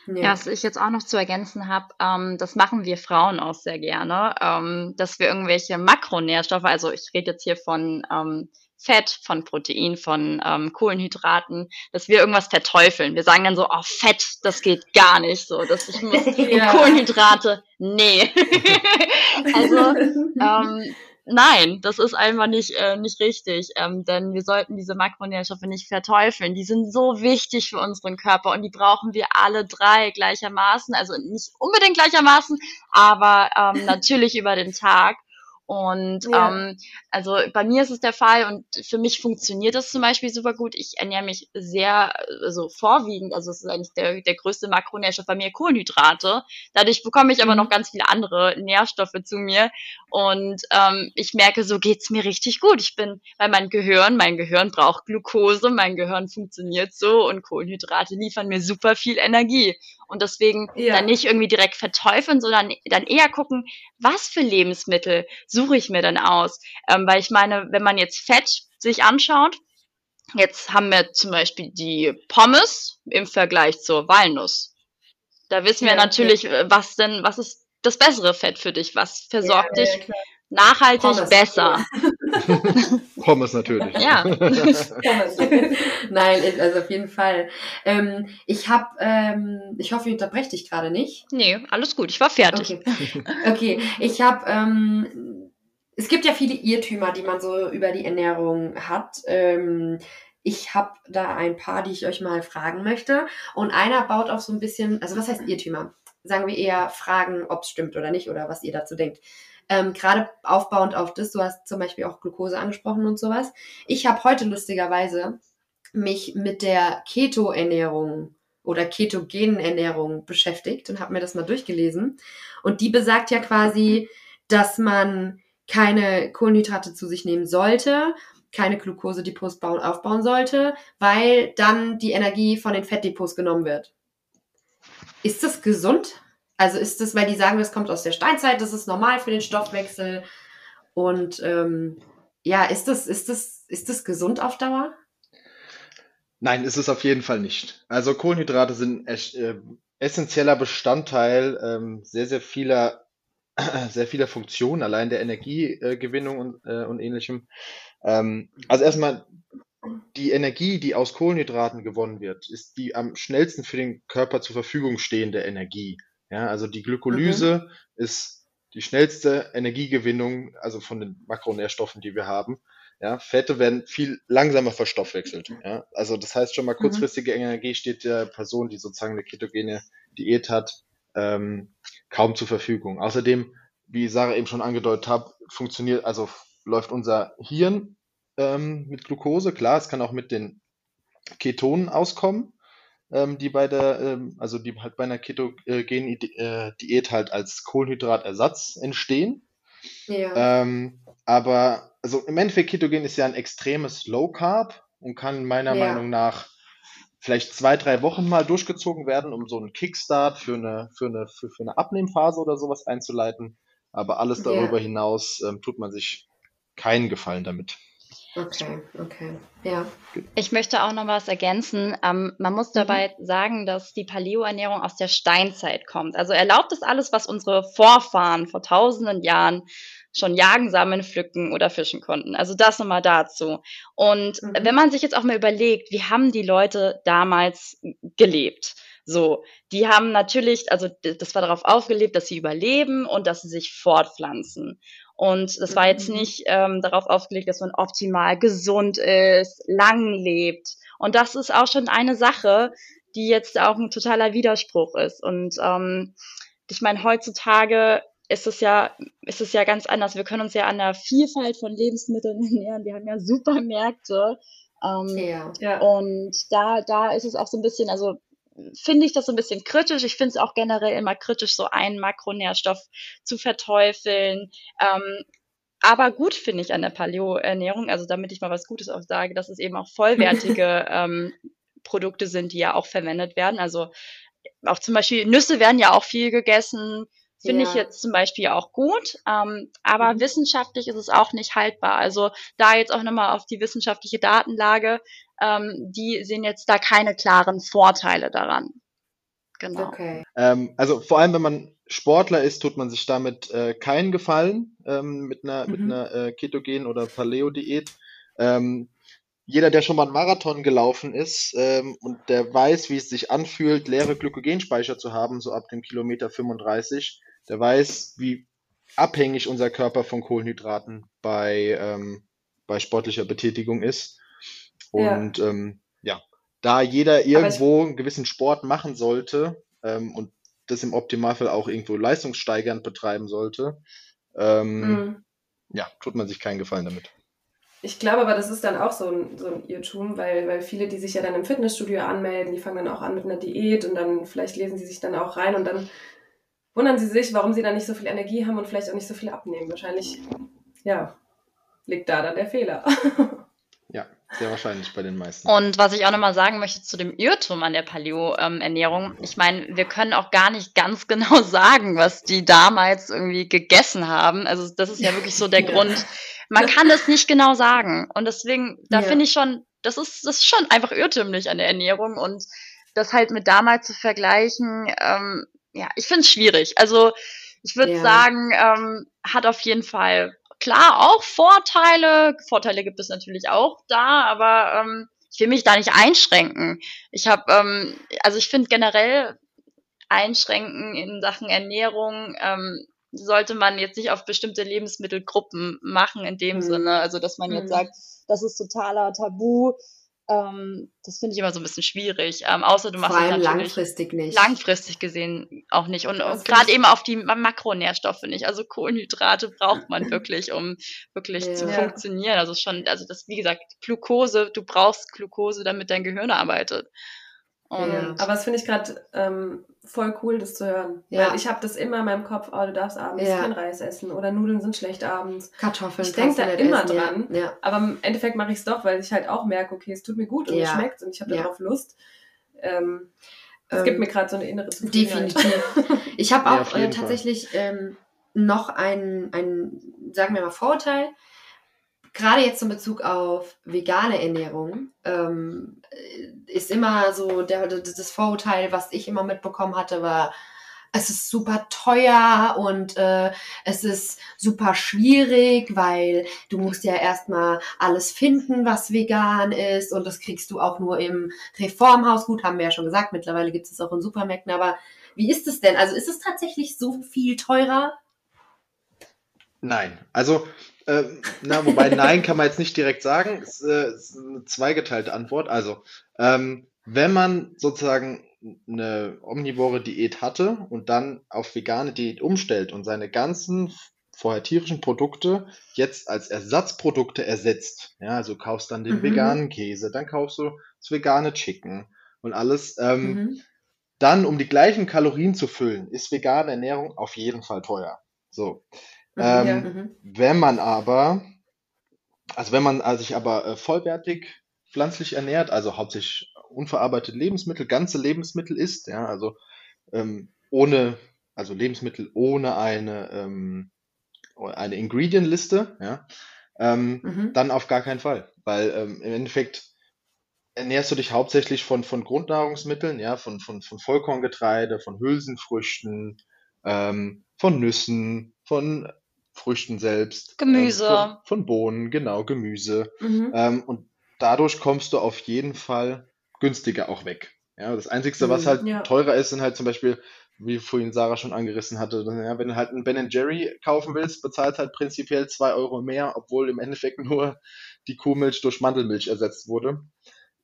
Ja, was ich jetzt auch noch zu ergänzen habe, ähm, das machen wir Frauen auch sehr gerne, ähm, dass wir irgendwelche Makronährstoffe, also ich rede jetzt hier von ähm, Fett, von Protein, von ähm, Kohlenhydraten, dass wir irgendwas verteufeln. Wir sagen dann so, oh Fett, das geht gar nicht so, dass ich muss Ja. Kohlenhydrate, nee. also ähm, nein, das ist einfach nicht, äh, nicht richtig, ähm, denn wir sollten diese Makronährstoffe nicht verteufeln. Die sind so wichtig für unseren Körper und die brauchen wir alle drei gleichermaßen, also nicht unbedingt gleichermaßen, aber ähm, natürlich über den Tag. Und Ja. ähm, also bei mir ist es der Fall und für mich funktioniert das zum Beispiel super gut. Ich ernähre mich sehr, also vorwiegend, also es ist eigentlich der, der größte Makronährstoff bei mir Kohlenhydrate. Dadurch bekomme ich aber Mhm. noch ganz viele andere Nährstoffe zu mir und ähm, ich merke, so geht's mir richtig gut. Ich bin, weil mein Gehirn, mein Gehirn braucht Glucose, mein Gehirn funktioniert so und Kohlenhydrate liefern mir super viel Energie. Und deswegen Ja. dann nicht irgendwie direkt verteufeln, sondern dann eher gucken, was für Lebensmittel suche ich mir denn aus? Ähm, weil ich meine, wenn man jetzt Fett sich anschaut, jetzt haben wir zum Beispiel die Pommes im Vergleich zur Walnuss. Da wissen wir Ja, natürlich, äh, was denn, was ist das bessere Fett für dich? Was versorgt Ja, dich. Nachhaltig Pommes. besser? Pommes natürlich. Ja. Pommes. Nein, also auf jeden Fall. Ähm, ich habe, ähm, ich hoffe, ich unterbreche dich gerade nicht. Nee, alles gut, ich war fertig. Okay, okay. ich habe, ähm, es gibt ja viele Irrtümer, die man so über die Ernährung hat. Ähm, ich habe da ein paar, die ich euch mal fragen möchte. Und einer baut auf so ein bisschen, also was heißt Irrtümer? Sagen wir eher Fragen, ob es stimmt oder nicht oder was ihr dazu denkt. Ähm, Gerade aufbauend auf das, du hast zum Beispiel auch Glucose angesprochen und sowas. Ich habe heute lustigerweise mich mit der Keto-Ernährung oder ketogenen Ernährung beschäftigt und habe mir das mal durchgelesen. Und die besagt ja quasi, dass man keine Kohlenhydrate zu sich nehmen sollte, keine Glukosedepots bauen, aufbauen sollte, weil dann die Energie von den Fettdepots genommen wird. Ist das gesund? Also ist das, weil die sagen, das kommt aus der Steinzeit, das ist normal für den Stoffwechsel. Und ähm, ja, ist das, ist das, ist das gesund auf Dauer? Nein, ist es auf jeden Fall nicht. Also Kohlenhydrate sind äh, essentieller Bestandteil ähm, sehr, sehr vieler, sehr vieler Funktionen, allein der Energiegewinnung und, äh, und ähnlichem. Ähm, also erstmal, die Energie, die aus Kohlenhydraten gewonnen wird, ist die am schnellsten für den Körper zur Verfügung stehende Energie. Ja, also die Glykolyse ist die schnellste Energiegewinnung, also von den Makronährstoffen, die wir haben. Ja, Fette werden viel langsamer verstoffwechselt. Ja, also das heißt schon mal kurzfristige Energie steht der Person, die sozusagen eine ketogene Diät hat, ähm, kaum zur Verfügung. Außerdem, wie Sarah eben schon angedeutet hat, funktioniert, also läuft unser Hirn ähm, mit Glucose. Klar, es kann auch mit den Ketonen auskommen, ähm, die bei der, ähm, also die halt bei einer ketogenen äh, Diät halt als Kohlenhydratersatz entstehen. Ja. Ähm, aber also im Endeffekt Ketogen ist ja ein extremes Low Carb und kann meiner Ja. Meinung nach vielleicht zwei, drei Wochen mal durchgezogen werden, um so einen Kickstart für eine, für eine, für, für eine Abnehmphase oder sowas einzuleiten. aber alles Ja. darüber hinaus ähm, tut man sich keinen Gefallen damit. Okay, okay. Ja. Ich möchte auch noch was ergänzen. Ähm, man muss dabei sagen, dass die Paleo-Ernährung aus der Steinzeit kommt. Also erlaubt es alles, was unsere Vorfahren vor tausenden Jahren schon jagen, sammeln, pflücken oder fischen konnten. Also das nochmal dazu. Und Mhm. wenn man sich jetzt auch mal überlegt, wie haben die Leute damals gelebt? So, die haben natürlich, also das war darauf aufgelebt, dass sie überleben und dass sie sich fortpflanzen. Und das war jetzt Mhm. nicht ähm, darauf aufgelegt, dass man optimal gesund ist, lang lebt. Und das ist auch schon eine Sache, die jetzt auch ein totaler Widerspruch ist. Und ähm, ich meine, heutzutage ist es ja, ist es ja ganz anders. Wir können uns ja an der Vielfalt von Lebensmitteln ernähren. Wir haben ja Supermärkte. Ähm. Ja. und da, da ist es auch so ein bisschen, also finde ich das so ein bisschen kritisch. Ich finde es auch generell immer kritisch, so einen Makronährstoff zu verteufeln. Ähm, aber gut finde ich an der Paleo-Ernährung, also damit ich mal was Gutes auch sage, dass es eben auch vollwertige ähm, Produkte sind, die ja auch verwendet werden. Also auch zum Beispiel Nüsse werden ja auch viel gegessen. Finde ich Ja. jetzt zum Beispiel auch gut, ähm, aber Mhm. wissenschaftlich ist es auch nicht haltbar. Also da jetzt auch nochmal auf die wissenschaftliche Datenlage, ähm, die sehen jetzt da keine klaren Vorteile daran. Genau. Okay. Ähm, also vor allem, wenn man Sportler ist, tut man sich damit äh, keinen Gefallen ähm, mit einer, mit Mhm. einer äh, Ketogen- oder Paleo-Diät. Ähm, jeder, der schon mal einen Marathon gelaufen ist ähm, und der weiß, wie es sich anfühlt, leere Glykogenspeicher zu haben, so ab dem Kilometer 35, der weiß, wie abhängig unser Körper von Kohlenhydraten bei, ähm, bei sportlicher Betätigung ist. Ja. Und ähm, ja, da jeder irgendwo einen gewissen Sport machen sollte ähm, und das im Optimalfall auch irgendwo leistungssteigernd betreiben sollte, ähm, Mhm. ja, tut man sich keinen Gefallen damit. Ich glaube aber, das ist dann auch so ein, so ein Irrtum, weil, weil viele, die sich ja dann im Fitnessstudio anmelden, die fangen dann auch an mit einer Diät und dann vielleicht lesen sie sich dann auch rein und dann wundern sie sich, warum sie dann nicht so viel Energie haben und vielleicht auch nicht so viel abnehmen. Wahrscheinlich, ja, liegt da dann der Fehler. Sehr wahrscheinlich bei den meisten. Und was ich auch nochmal sagen möchte zu dem Irrtum an der Paleo-Ernährung, ich meine, wir können auch gar nicht ganz genau sagen, was die damals irgendwie gegessen haben. Also das ist ja wirklich so der Ja. Grund. Man kann das nicht genau sagen. Und deswegen, da Ja. finde ich schon, das ist, das ist schon einfach irrtümlich an der Ernährung und das halt mit damals zu vergleichen, ähm, ja, ich finde es schwierig. Also ich würde Ja. sagen, ähm, hat auf jeden Fall klar auch Vorteile. Vorteile gibt es natürlich auch da, aber ähm, ich will mich da nicht einschränken. Ich habe, ähm, also ich finde generell Einschränken in Sachen Ernährung ähm, sollte man jetzt nicht auf bestimmte Lebensmittelgruppen machen in dem Mhm. Sinne. Also dass man jetzt Mhm. sagt, das ist totaler Tabu. Ähm, das finde ich immer so ein bisschen schwierig. Ähm, außer du machst Vor allem natürlich langfristig nicht. langfristig gesehen auch nicht. Und, und gerade eben auf die Ma- Makronährstoffe nicht. Also Kohlenhydrate braucht man wirklich, um wirklich Ja. zu funktionieren. Also schon, also das, wie gesagt, Glucose, du brauchst Glucose, damit dein Gehirn arbeitet. Und Ja. Aber das finde ich gerade ähm, voll cool, das zu hören. Ja. Weil ich habe das immer in meinem Kopf, oh, du darfst abends Ja. kein Reis essen oder Nudeln sind schlecht abends. Kartoffeln Ich denk kannst du da nicht immer essen, dran. Ja. Aber im Endeffekt mache ich es doch, weil ich halt auch merke, okay, es tut mir gut und Ja. es schmeckt und ich habe Ja. darauf Lust. Ähm, das Ähm, gibt mir gerade so eine innere Zufriedenheit. Definitiv. Ich habe auch äh, tatsächlich ähm, noch ein, ein, sagen wir mal, Vorurteil. Gerade jetzt in Bezug auf vegane Ernährung ähm, äh, ist immer so der, das Vorurteil, was ich immer mitbekommen hatte, war, es ist super teuer und äh, es ist super schwierig, weil du musst ja erstmal alles finden, was vegan ist und das kriegst du auch nur im Reformhaus. Gut, haben wir ja schon gesagt, mittlerweile gibt es auch in Supermärkten, aber wie ist es denn? Also ist es tatsächlich so viel teurer? Nein, also, äh, na, wobei nein kann man jetzt nicht direkt sagen. Es äh, ist eine zweigeteilte Antwort. Also, ähm, wenn man sozusagen eine omnivore Diät hatte und dann auf vegane Diät umstellt und seine ganzen vorher tierischen Produkte jetzt als Ersatzprodukte ersetzt, ja, also du kaufst dann den Mhm. veganen Käse, dann kaufst du das vegane Chicken und alles, ähm, Mhm. dann um die gleichen Kalorien zu füllen, ist vegane Ernährung auf jeden Fall teuer. So. Mhm, Ähm, ja. mhm. Wenn man aber, also wenn man also sich aber äh, vollwertig pflanzlich ernährt, also hauptsächlich unverarbeitete Lebensmittel, ganze Lebensmittel isst, ja, also ähm, ohne, also Lebensmittel ohne eine ähm, eine Ingredient-Liste, ja, ähm, mhm. dann auf gar keinen Fall. Weil ähm, im Endeffekt ernährst du dich hauptsächlich von, von Grundnahrungsmitteln, ja, von, von, von Vollkorngetreide, von Hülsenfrüchten, ähm, von Nüssen, von Früchten selbst. Ähm, Gemüse. Ähm, von, von, Bohnen, genau, Gemüse. Mhm. Ähm, und dadurch kommst du auf jeden Fall günstiger auch weg. Ja, das Einzige, was mhm, halt ja. teurer ist, sind halt zum Beispiel, wie vorhin Sarah schon angerissen hatte, ja, wenn du halt einen Ben Jerry kaufen willst, bezahlt halt prinzipiell zwei Euro mehr, obwohl im Endeffekt nur die Kuhmilch durch Mandelmilch ersetzt wurde.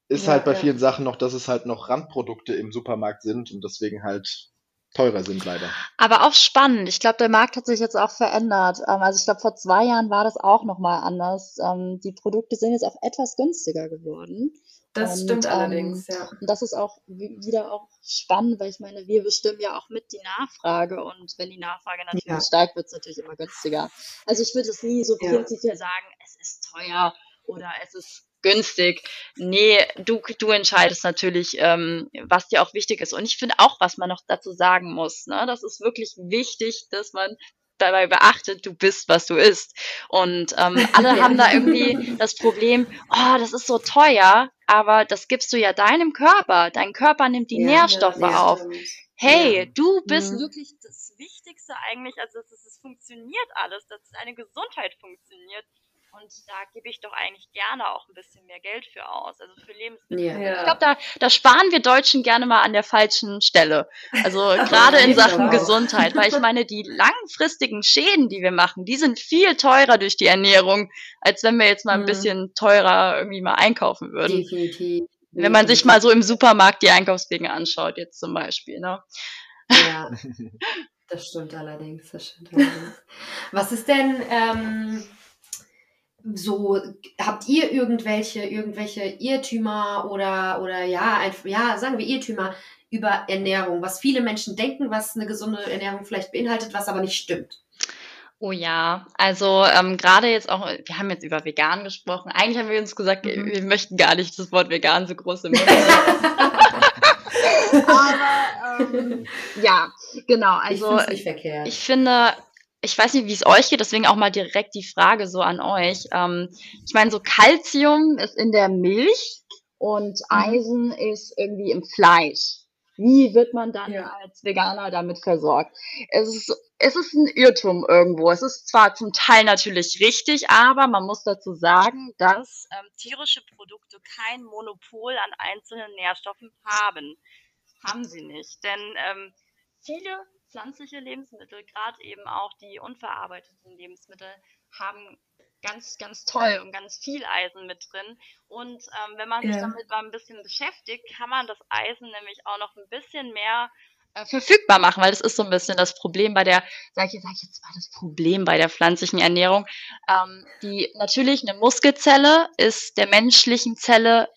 Ist ja, halt bei vielen Sachen noch, dass es halt noch Randprodukte im Supermarkt sind und deswegen halt teurer sind leider. Aber auch spannend. Ich glaube, der Markt hat sich jetzt auch verändert. Ähm, also ich glaube, vor zwei Jahren war das auch nochmal anders. Ähm, die Produkte sind jetzt auch etwas günstiger geworden. Das und, stimmt ähm, allerdings, ja. Und das ist auch wieder auch spannend, weil ich meine, wir bestimmen ja auch mit die Nachfrage und wenn die Nachfrage natürlich ja. steigt, wird es natürlich immer günstiger. Also ich würde es nie so prinzipiell ja. sagen, es ist teuer oder es ist günstig. Nee, du, du entscheidest natürlich, ähm, was dir auch wichtig ist. Und ich finde auch, was man noch dazu sagen muss, ne, das ist wirklich wichtig, dass man dabei beachtet, du bist, was du isst. Und ähm, alle haben da irgendwie das Problem, oh, das ist so teuer, aber das gibst du ja deinem Körper. Dein Körper nimmt die ja, Nährstoffe ja, auf. Hey, ja. du bist mhm. wirklich das Wichtigste eigentlich, also dass es funktioniert alles, dass deine Gesundheit funktioniert. Und da gebe ich doch eigentlich gerne auch ein bisschen mehr Geld für aus. Also für Lebensmittel. Ja. Ich glaube, da, da sparen wir Deutschen gerne mal an der falschen Stelle. Also gerade in Sachen Gesundheit. Weil ich meine, die langfristigen Schäden, die wir machen, die sind viel teurer durch die Ernährung, als wenn wir jetzt mal ein mhm. bisschen teurer irgendwie mal einkaufen würden. Definitiv. Wenn man sich mal so im Supermarkt die Einkaufswege anschaut, jetzt zum Beispiel. Ne? Ja. Das stimmt allerdings, das stimmt allerdings. Was ist denn, ähm, so habt ihr irgendwelche irgendwelche Irrtümer oder oder ja ein, ja sagen wir Irrtümer über Ernährung, was viele Menschen denken, was eine gesunde Ernährung vielleicht beinhaltet, was aber nicht stimmt. Oh ja, also ähm, gerade jetzt auch, wir haben jetzt über vegan gesprochen. Eigentlich haben wir uns gesagt, mhm. wir möchten gar nicht das Wort vegan so groß im Aber ähm, ja, genau. Also ich, ich finde, ich weiß nicht, wie es euch geht, deswegen auch mal direkt die Frage so an euch. Ähm, ich meine, so Calcium ist in der Milch und mhm. Eisen ist irgendwie im Fleisch. Wie wird man dann ja. als Veganer damit versorgt? Es ist, es ist ein Irrtum irgendwo. Es ist zwar zum Teil natürlich richtig, aber man muss dazu sagen, dass ähm, tierische Produkte kein Monopol an einzelnen Nährstoffen haben. Haben sie nicht. Denn ähm, viele pflanzliche Lebensmittel, gerade eben auch die unverarbeiteten Lebensmittel, haben ganz, ganz toll und ganz viel Eisen mit drin. Und ähm, wenn man sich ja. damit mal ein bisschen beschäftigt, kann man das Eisen nämlich auch noch ein bisschen mehr äh, verfügbar machen, weil das ist so ein bisschen das Problem bei der, sag ich, sag ich jetzt mal das Problem bei der pflanzlichen Ernährung. Ähm, die natürlich eine Muskelzelle ist der menschlichen Zelle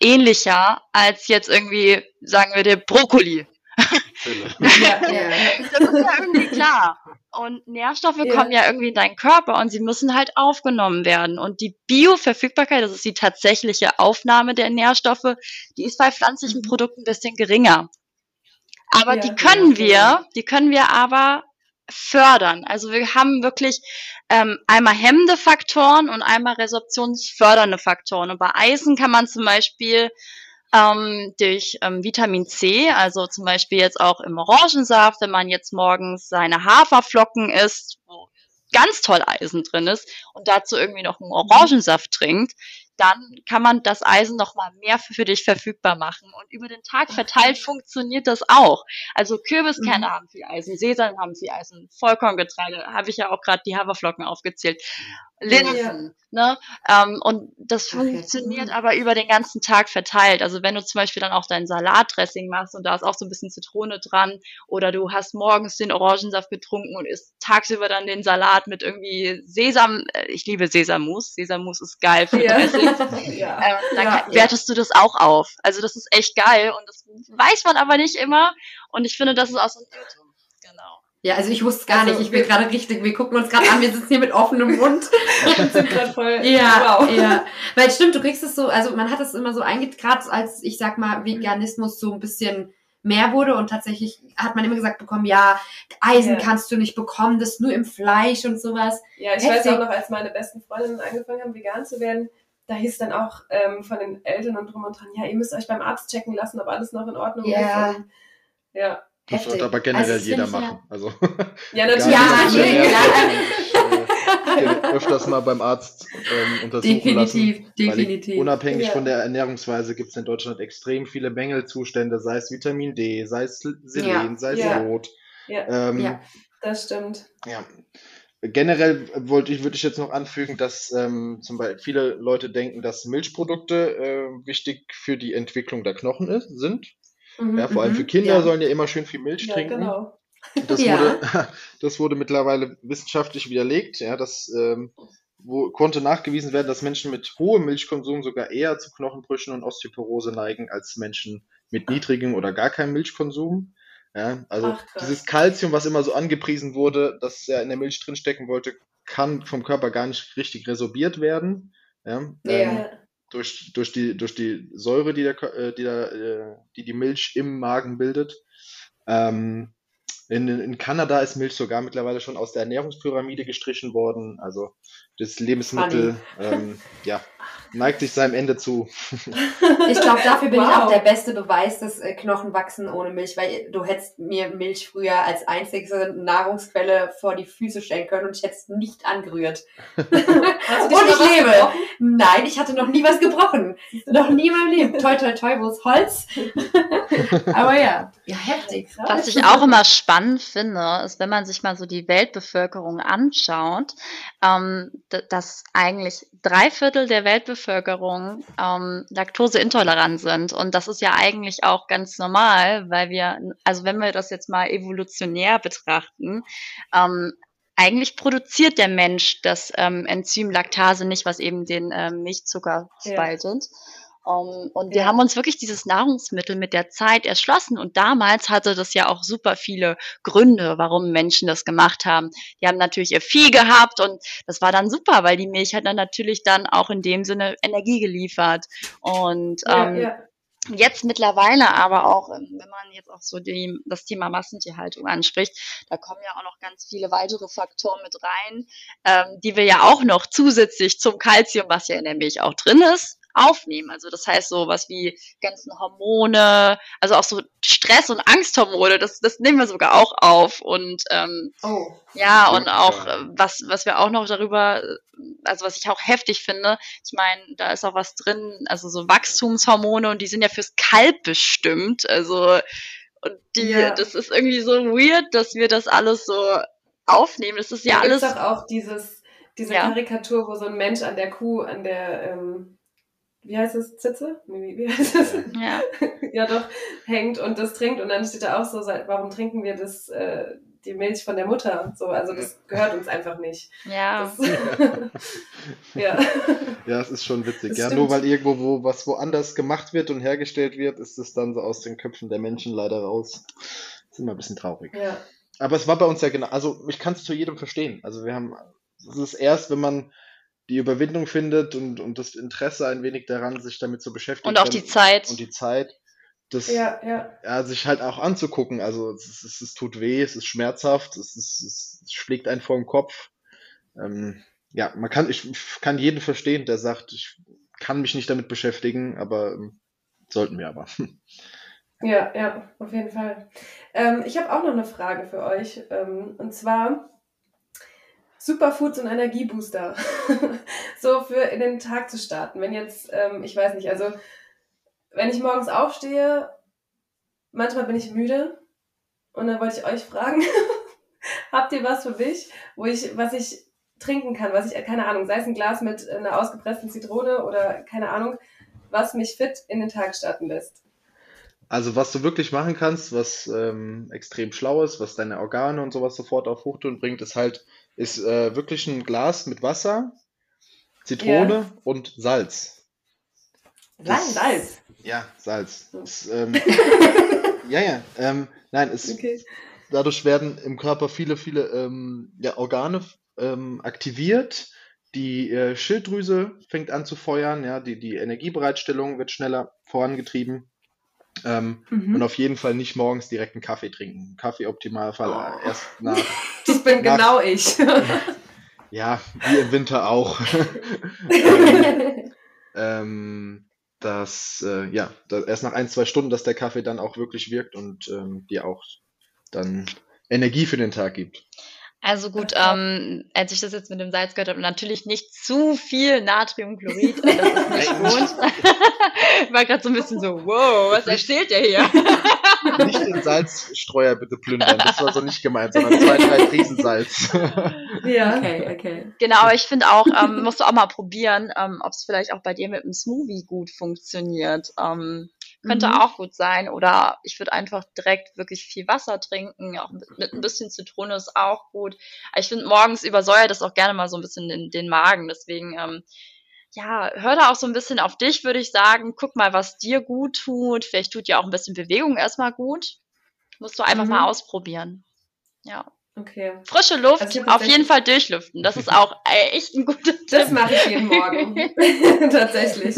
ähnlicher als jetzt irgendwie, sagen wir, der Brokkoli ja, ja. Das ist ja irgendwie klar. Und Nährstoffe ja. kommen ja irgendwie in deinen Körper und sie müssen halt aufgenommen werden. Und die Bioverfügbarkeit, das ist die tatsächliche Aufnahme der Nährstoffe, die ist bei pflanzlichen mhm. Produkten ein bisschen geringer. Aber ja, die können wir, die können wir aber fördern. Also wir haben wirklich ähm, einmal hemmende Faktoren und einmal resorptionsfördernde Faktoren. Und bei Eisen kann man zum Beispiel ähm, durch ähm, Vitamin C, also zum Beispiel jetzt auch im Orangensaft, wenn man jetzt morgens seine Haferflocken isst, wo ganz toll Eisen drin ist und dazu irgendwie noch einen Orangensaft trinkt, dann kann man das Eisen noch mal mehr für dich verfügbar machen. Und über den Tag verteilt funktioniert das auch. Also Kürbiskerne mhm. haben viel Eisen, Sesam haben viel Eisen, Vollkorngetreide, habe ich ja auch gerade die Haferflocken aufgezählt. Linsen, Ne? Ähm, und das funktioniert aber über den ganzen Tag verteilt. Also wenn du zum Beispiel dann auch dein Salatdressing machst und da ist auch so ein bisschen Zitrone dran oder du hast morgens den Orangensaft getrunken und isst tagsüber dann den Salat mit irgendwie Sesam, äh, ich liebe Sesammus, Sesammus ist geil für ja. Dressing, ja. äh, dann ja, wertest du das auch auf. Also das ist echt geil und das weiß man aber nicht immer und ich finde, das ist auch so ein Irrtum. Genau. Ja, also ich wusste gar also, nicht. Ich bin gerade richtig, wir gucken uns gerade an, wir sitzen hier mit offenem Mund. und sind gerade voll. Ja, wow. ja. Weil stimmt, du kriegst es so, also man hat es immer so eingeht, gerade als, ich sag mal, Veganismus so ein bisschen mehr wurde und tatsächlich hat man immer gesagt bekommen, ja, Eisen Ja. kannst du nicht bekommen, das nur im Fleisch und sowas. Ja, ich Heftig. weiß auch noch, als meine besten Freundinnen angefangen haben, vegan zu werden, da hieß dann auch ähm, von den Eltern und drum und dran, ja, ihr müsst euch beim Arzt checken lassen, ob alles noch in Ordnung Ja. ist. Und, ja. Das sollte aber generell Also jeder ich ja- machen. Also Ja, natürlich. Ja, ja. ich, äh, ich öfters mal beim Arzt ähm, untersuchen Definitiv, lassen. Ich, definitiv. unabhängig Ja. von der Ernährungsweise gibt es in Deutschland extrem viele Mängelzustände, sei es Vitamin D, sei es Selen, Ja. sei es Ja. Jod. Ja. Ähm, Ja. Das stimmt. Ja. Generell wollte ich, würde ich jetzt noch anfügen, dass ähm, zum Beispiel viele Leute denken, dass Milchprodukte äh, wichtig für die Entwicklung der Knochen ist, sind. Mhm. Ja, vor allem Mhm, für Kinder ja. sollen ja immer schön viel Milch Ja, trinken. genau. Das, Ja. wurde, das wurde mittlerweile wissenschaftlich widerlegt. Ja, das ähm, wo, konnte nachgewiesen werden, dass Menschen mit hohem Milchkonsum sogar eher zu Knochenbrüchen und Osteoporose neigen als Menschen mit niedrigem oder gar keinem Milchkonsum. Ja, also Ach, dieses Kalzium, was immer so angepriesen wurde, dass er in der Milch drinstecken wollte, kann vom Körper gar nicht richtig resorbiert werden. Ja, Ja. ähm, Ja. Durch, durch, die, durch die Säure, die, der, äh, die, der, äh, die die Milch im Magen bildet. Ähm, in, in Kanada ist Milch sogar mittlerweile schon aus der Ernährungspyramide gestrichen worden. Also das Lebensmittel ähm, ja, neigt sich seinem Ende zu. Ich glaube, dafür bin ich Wow. auch der beste Beweis, dass äh, Knochen wachsen ohne Milch, weil du hättest mir Milch früher als einzige Nahrungsquelle vor die Füße stellen können und ich hätte es nicht angerührt. Hast du dich Und ich lebe. gebrochen? Nein, ich hatte noch nie was gebrochen. Noch nie in meinem Leben. Toi, toi, toi, wo ist Holz? Aber ja. Ja, heftig. Was ich auch immer spannend finde, ist, wenn man sich mal so die Weltbevölkerung anschaut, ähm, dass eigentlich drei Viertel der Weltbevölkerung ähm, laktoseintolerant sind. Und das ist ja eigentlich auch ganz normal, weil wir, also wenn wir das jetzt mal evolutionär betrachten, ähm, eigentlich produziert der Mensch das ähm, Enzym Laktase nicht, was eben den ähm, Milchzucker Ja. Um, und wir Ja. haben uns wirklich dieses Nahrungsmittel mit der Zeit erschlossen. Und damals hatte das ja auch super viele Gründe, warum Menschen das gemacht haben. Die haben natürlich ihr Vieh gehabt und das war dann super, weil die Milch hat dann natürlich dann auch in dem Sinne Energie geliefert. Und Ja, ähm, ja. Jetzt mittlerweile aber auch, ähm, wenn man jetzt auch so die, das Thema Massentierhaltung anspricht, da kommen ja auch noch ganz viele weitere Faktoren mit rein, ähm, die wir ja auch noch zusätzlich zum Kalzium, was ja in der Milch auch drin ist, aufnehmen. Also das heißt so was wie ganzen Hormone, also auch so Stress- und Angsthormone, das, das nehmen wir sogar auch auf. Und ähm, Oh. ja, und auch, äh, was, was wir auch noch darüber, also was ich auch heftig finde, ich meine, da ist auch was drin, also so Wachstumshormone und die sind ja fürs Kalb bestimmt. Also, und die, Ja. das ist irgendwie so weird, dass wir das alles so aufnehmen. Das ist ja da alles. gibt's doch auch dieses, diese Ja. Karikatur, wo so ein Mensch an der Kuh, an der, ähm, wie heißt es, Zitze? Wie, wie heißt es? Ja, ja doch, hängt und das trinkt und dann steht da auch so, seit- warum trinken wir das, äh, die Milch von der Mutter? So, also das gehört uns einfach nicht. ja. Das, ja. Ja, es ist schon witzig. Das Ja, stimmt. nur weil irgendwo wo was woanders gemacht wird und hergestellt wird, ist es dann so aus den Köpfen der Menschen leider raus. ist immer ein bisschen traurig. ja. Aber es war bei uns ja genau, also ich kann es zu jedem verstehen. Also wir haben, es ist erst, wenn man die Überwindung findet und, und das Interesse ein wenig daran, sich damit zu beschäftigen. Und auch die Zeit. Und die Zeit, das Ja, ja. ja, sich halt auch anzugucken. Also es, ist, es, es tut weh, es ist schmerzhaft, es, ist, es, es schlägt einen vor den Kopf. Ähm, ja, man kann, ich kann jeden verstehen, der sagt, ich kann mich nicht damit beschäftigen, aber ähm, sollten wir aber. Ja, ja, auf jeden Fall. Ähm, ich habe auch noch eine Frage für euch. Ähm, und zwar Superfoods und Energiebooster. so für in den Tag zu starten. Wenn jetzt, ähm, ich weiß nicht, also wenn ich morgens aufstehe, manchmal bin ich müde. Und dann wollte ich euch fragen, habt ihr was für mich, wo ich, was ich trinken kann, was ich, keine Ahnung, sei es ein Glas mit einer ausgepressten Zitrone oder keine Ahnung, was mich fit in den Tag starten lässt. Also was du wirklich machen kannst, was ähm, extrem schlau ist, was deine Organe und sowas sofort auf Hochtouren bringt, ist halt, ist äh, wirklich ein Glas mit Wasser, Zitrone und Salz. Das- Salz. Ja, Salz. Ist, ähm, ja, ja. Ähm, nein, es, Okay. dadurch werden im Körper viele, viele ähm, ja, Organe ähm, aktiviert. Die äh, Schilddrüse fängt an zu feuern, ja, die, die Energiebereitstellung wird schneller vorangetrieben. Ähm, Mhm. Und auf jeden Fall nicht morgens direkt einen Kaffee trinken. Kaffee Optimalfall Oh. erst nach, Das bin Nach- genau ich. ja, wie im Winter auch. ähm, ähm, dass, äh, ja, da, erst nach ein, zwei Stunden, dass der Kaffee dann auch wirklich wirkt und ähm, dir auch dann Energie für den Tag gibt. Also gut, ähm, als ich das jetzt mit dem Salz gehört habe, natürlich nicht zu viel Natriumchlorid, das ist nicht gut. War gerade so ein bisschen so, wow, was erzählt der hier? Nicht den Salzstreuer bitte plündern, das war so nicht gemeint, sondern zwei, drei Riesensalz. ja. Okay, okay. Genau, aber ich finde auch, ähm, musst du auch mal probieren, ähm, ob es vielleicht auch bei dir mit dem Smoothie gut funktioniert. Ähm, könnte Mhm. auch gut sein. Oder ich würde einfach direkt wirklich viel Wasser trinken. Auch mit, mit ein bisschen Zitrone ist auch gut. Aber ich finde, morgens übersäuert das auch gerne mal so ein bisschen den, den Magen. Deswegen, ähm, ja, hör da auch so ein bisschen auf dich, würde ich sagen. Guck mal, was dir gut tut. Vielleicht tut dir auch ein bisschen Bewegung erstmal gut. Musst du einfach Mhm. mal ausprobieren. Ja. Okay. Frische Luft, Also auf jeden Fall durchlüften. Das ist auch äh, echt ein guter Tipp. Das mache ich jeden Morgen. Tatsächlich.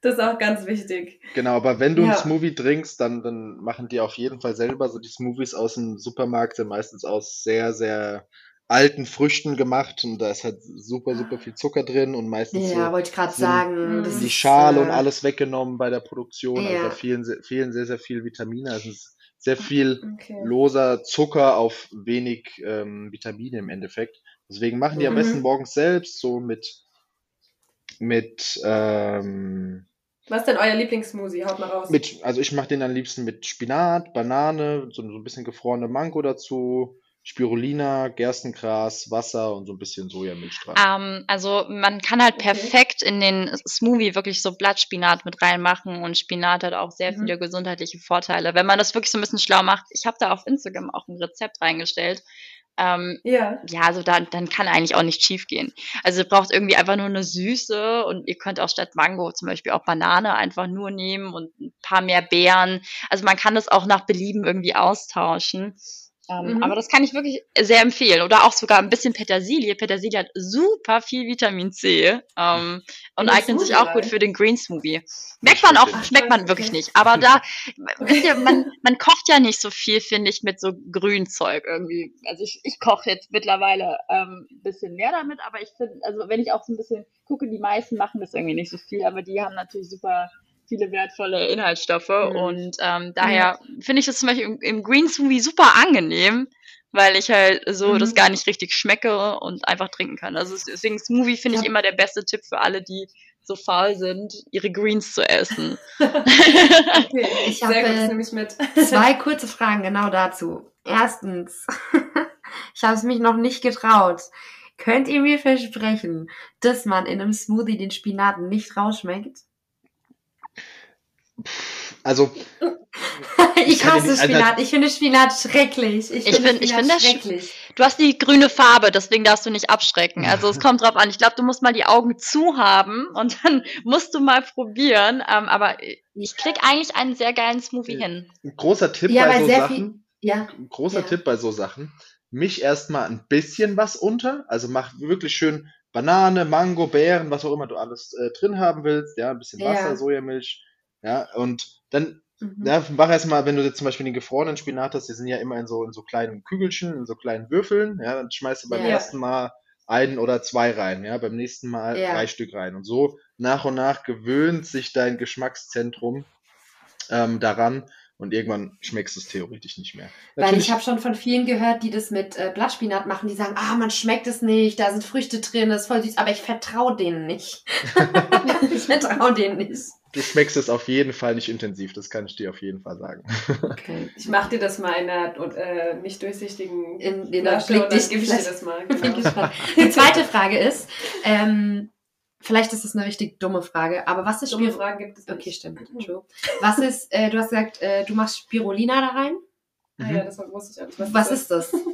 Das ist auch ganz wichtig. Genau, aber wenn du Ja. einen Smoothie trinkst, dann, dann machen die auf jeden Fall selber so die Smoothies aus dem Supermarkt sind meistens aus sehr, sehr alten Früchten gemacht und da ist halt super, super viel Zucker drin und meistens Ja, so wollte ich gerade sagen. Mhm. Die ist, Schale äh, und alles weggenommen bei der Produktion. Also Ja. da fehlen, fehlen sehr, sehr viel Vitamine. Also es ist sehr viel Okay. loser Zucker auf wenig ähm, Vitamine im Endeffekt. Deswegen machen die am Mhm. besten morgens selbst so mit, mit, ähm, Was ist denn euer Lieblingssmoothie? Haut mal raus. mit, also ich mache den am liebsten mit Spinat, Banane, so, so ein bisschen gefrorene Mango dazu, Spirulina, Gerstengras, Wasser und so ein bisschen Sojamilch dran. Ähm, also man kann halt Okay. perfekt in den Smoothie wirklich so Blattspinat mit reinmachen und Spinat hat auch sehr Mhm. viele gesundheitliche Vorteile. Wenn man das wirklich so ein bisschen schlau macht, ich habe da auf Instagram auch ein Rezept reingestellt. Ähm, Ja. ja, also da, dann kann eigentlich auch nicht schief gehen. Also ihr braucht irgendwie einfach nur eine Süße und ihr könnt auch statt Mango zum Beispiel auch Banane einfach nur nehmen und ein paar mehr Beeren. Also man kann das auch nach Belieben irgendwie austauschen. Ähm, Mhm. Aber das kann ich wirklich sehr empfehlen. Oder auch sogar ein bisschen Petersilie. Petersilie hat super viel Vitamin C ähm, und eignet sich auch gut für den Green Smoothie. Merkt man auch, schmeckt man wirklich nicht. Aber da, wisst ihr, man, man kocht ja nicht so viel, finde ich, mit so Grünzeug irgendwie. Also ich, ich koche jetzt mittlerweile ähm, ein bisschen mehr damit, aber ich finde, also wenn ich auch so ein bisschen gucke, die meisten machen das irgendwie nicht so viel, aber die haben natürlich super viele wertvolle Inhaltsstoffe Mhm. und ähm, daher finde ich das zum Beispiel im, im Green Smoothie super angenehm, weil ich halt so Mhm. das gar nicht richtig schmecke und einfach trinken kann. Also es- deswegen Smoothie finde ich Ja. immer der beste Tipp für alle, die so faul sind, ihre Greens zu essen. Okay. Ich habe, äh. Zwei kurze Fragen genau dazu. Erstens, ich habe es mich noch nicht getraut. Könnt ihr mir versprechen, dass man in einem Smoothie den Spinat nicht rausschmeckt? Also, ich dir hasse nicht- also- Spinat. Ich finde Spinat schrecklich. Ich ich Spinat find das sch- schrecklich. Du hast die grüne Farbe, deswegen darfst du nicht abschrecken. Also es kommt drauf an. Ich glaube, du musst mal die Augen zu haben und dann musst du mal probieren. Ähm, aber ich krieg eigentlich einen sehr geilen Smoothie Ja. hin. ein großer Tipp Ja, bei so sehr Sachen. viel- Ja. ein großer Ja. Tipp bei so Sachen. Misch erstmal ein bisschen was unter. Also mach wirklich schön Banane, Mango, Beeren, was auch immer du alles äh, drin haben willst. Ja, ein bisschen Ja. Wasser, Sojamilch. Ja, und dann Mhm. ja, mach erstmal, wenn du jetzt zum Beispiel den gefrorenen Spinat hast, die sind ja immer in so, in so kleinen Kügelchen, in so kleinen Würfeln. Ja, dann schmeißt du beim Ja. ersten Mal einen oder zwei rein. Ja, beim nächsten Mal Ja. drei Stück rein. Und so nach und nach gewöhnt sich dein Geschmackszentrum ähm, daran. Und irgendwann schmeckst du es theoretisch nicht mehr. Weil Natürlich- ich habe schon von vielen gehört, die das mit äh, Blattspinat machen, die sagen, ah, man schmeckt es nicht, da sind Früchte drin, das ist voll süß, aber ich vertraue denen nicht. ich vertraue denen nicht. Du schmeckst es auf jeden Fall nicht intensiv, das kann ich dir auf jeden Fall sagen. Okay. Ich mache dir das mal in einer und, äh, nicht durchsichtigen In, in der Flasche und dann gebe ich dir das mal. Genau. Die zweite Frage ist, ähm, vielleicht ist das eine richtig dumme Frage, aber was ist Dumme Spir Fragen gibt es nicht. Okay, stimmt. True. Was ist, äh, du hast gesagt, äh, du machst Spirulina da rein. Ah, ja, das wusste ich auch nicht. Was ist das?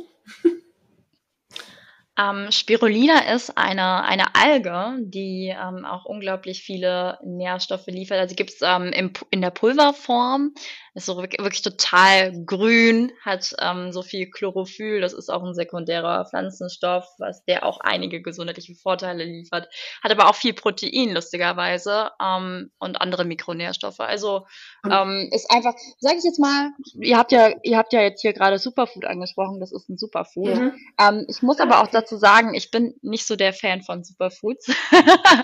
Ähm, Spirulina ist eine, eine Alge, die ähm, auch unglaublich viele Nährstoffe liefert. Also gibt's ähm, im, Pu- in der Pulverform. Ist so wirklich, wirklich total grün, hat ähm, so viel Chlorophyll. Das ist auch ein sekundärer Pflanzenstoff, was der auch einige gesundheitliche Vorteile liefert. Hat aber auch viel Protein, lustigerweise, ähm, und andere Mikronährstoffe. Also ähm, ist einfach, sage ich jetzt mal, ihr habt ja, ihr habt ja jetzt hier gerade Superfood angesprochen. Das ist ein Superfood. Mhm. Ähm, ich muss aber auch dazu sagen, ich bin nicht so der Fan von Superfoods.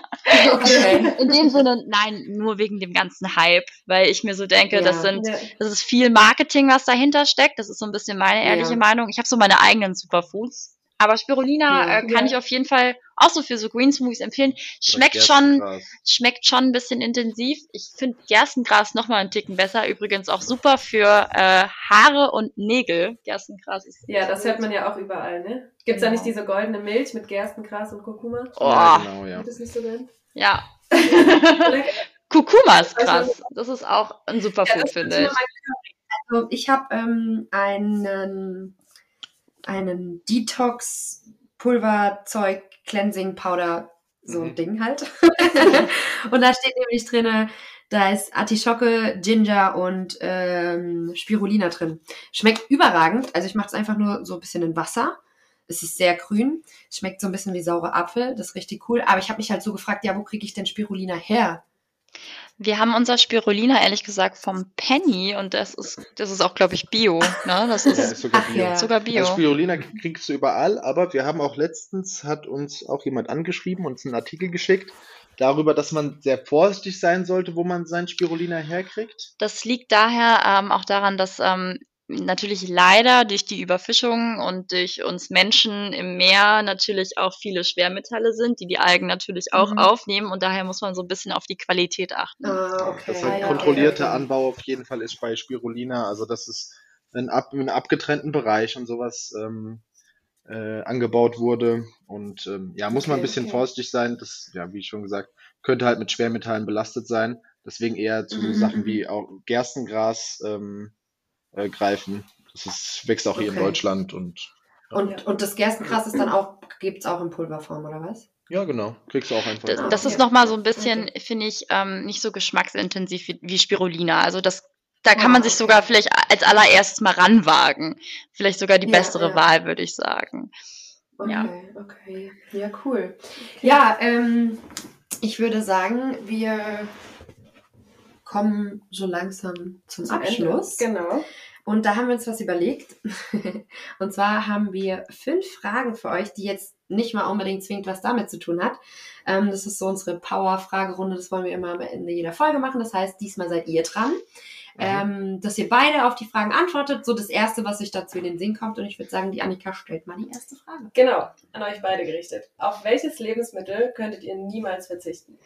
Okay. In dem Sinne, nein, nur wegen dem ganzen Hype, weil ich mir so denke, Ja. das sind, Ja. Das ist viel Marketing, was dahinter steckt. Das ist so ein bisschen meine ehrliche Ja. Meinung. Ich habe so meine eigenen Superfoods. Aber Spirulina Ja. äh, kann Ja. ich auf jeden Fall auch so für so Green Smoothies empfehlen. Schmeckt schon, schmeckt schon ein bisschen intensiv. Ich finde Gerstengras noch mal einen Ticken besser. Übrigens auch super für äh, Haare und Nägel. Gerstengras ist Ja, das hört man ja auch überall, ne? Gibt's da Genau. nicht diese goldene Milch mit Gerstengras und Kurkuma? Oh, Ja, genau, ja. Gibt es nicht so gern? ja. Kurkuma ist krass. Das ist auch ein Ja, Superfood, das finde ich. Also ich habe ähm, einen, einen Detox Pulverzeug Cleansing Powder, so ein Mhm. Ding halt. und da steht nämlich drinne, da ist Artischocke, Ginger und ähm, Spirulina drin. Schmeckt überragend. Also ich mache es einfach nur so ein bisschen in Wasser. Es ist sehr grün. Schmeckt so ein bisschen wie saure Apfel. Das ist richtig cool. Aber ich habe mich halt so gefragt, ja, wo kriege ich denn Spirulina her? Wir haben unser Spirulina ehrlich gesagt vom Penny und das ist, das ist auch, glaube ich, Bio. Ne? Das Ja, ist ist sogar Ach Bio. ja. sogar Bio. Also Spirulina kriegst du überall, aber wir haben auch letztens, hat uns auch jemand angeschrieben, uns einen Artikel geschickt, darüber, dass man sehr vorsichtig sein sollte, wo man sein Spirulina herkriegt. Das liegt daher ähm, auch daran, dass ähm, natürlich leider durch die Überfischung und durch uns Menschen im Meer natürlich auch viele Schwermetalle sind, die die Algen natürlich auch Mhm. aufnehmen und daher muss man so ein bisschen auf die Qualität achten. Ah, okay. Das ja, kontrollierter okay. Anbau auf jeden Fall ist bei Spirulina. Also das ist ein ab, in einem abgetrennten Bereich und sowas ähm, äh, angebaut wurde. Und ähm, ja, muss man ein Okay, bisschen okay. vorsichtig sein. Das, ja, wie schon gesagt, könnte halt mit Schwermetallen belastet sein. Deswegen eher zu Mhm, Sachen wie auch Gerstengras ähm, äh, greifen. Das ist, wächst auch hier in Okay. Deutschland und Und, und das Gerstengras ist dann auch, gibt's auch in Pulverform, oder was? ja, genau. Kriegst du auch einfach. Das, das okay. ist nochmal so ein bisschen, finde ich, ähm, nicht so geschmacksintensiv wie, wie Spirulina. Also das, da kann Ah, man sich okay. sogar vielleicht als allererstes mal ranwagen. Vielleicht sogar die Ja, bessere ja. Wahl, würde ich sagen. Okay, Ja. okay. Ja, cool. Ja, ähm, ich würde sagen, wir kommen so langsam zum, Zum Abschluss. Ende. Genau. Und da haben wir uns was überlegt. Und zwar haben wir fünf Fragen für euch, die jetzt nicht mal unbedingt zwingend was damit zu tun hat. Ähm, das ist so unsere Power-Fragerunde. Das wollen wir immer am Ende jeder Folge machen. Das heißt, diesmal seid ihr dran. Ähm, dass ihr beide auf die Fragen antwortet. So das Erste, was euch dazu in den Sinn kommt. Und ich würde sagen, die Annika stellt mal die erste Frage. Genau, an euch beide gerichtet. Auf welches Lebensmittel könntet ihr niemals verzichten?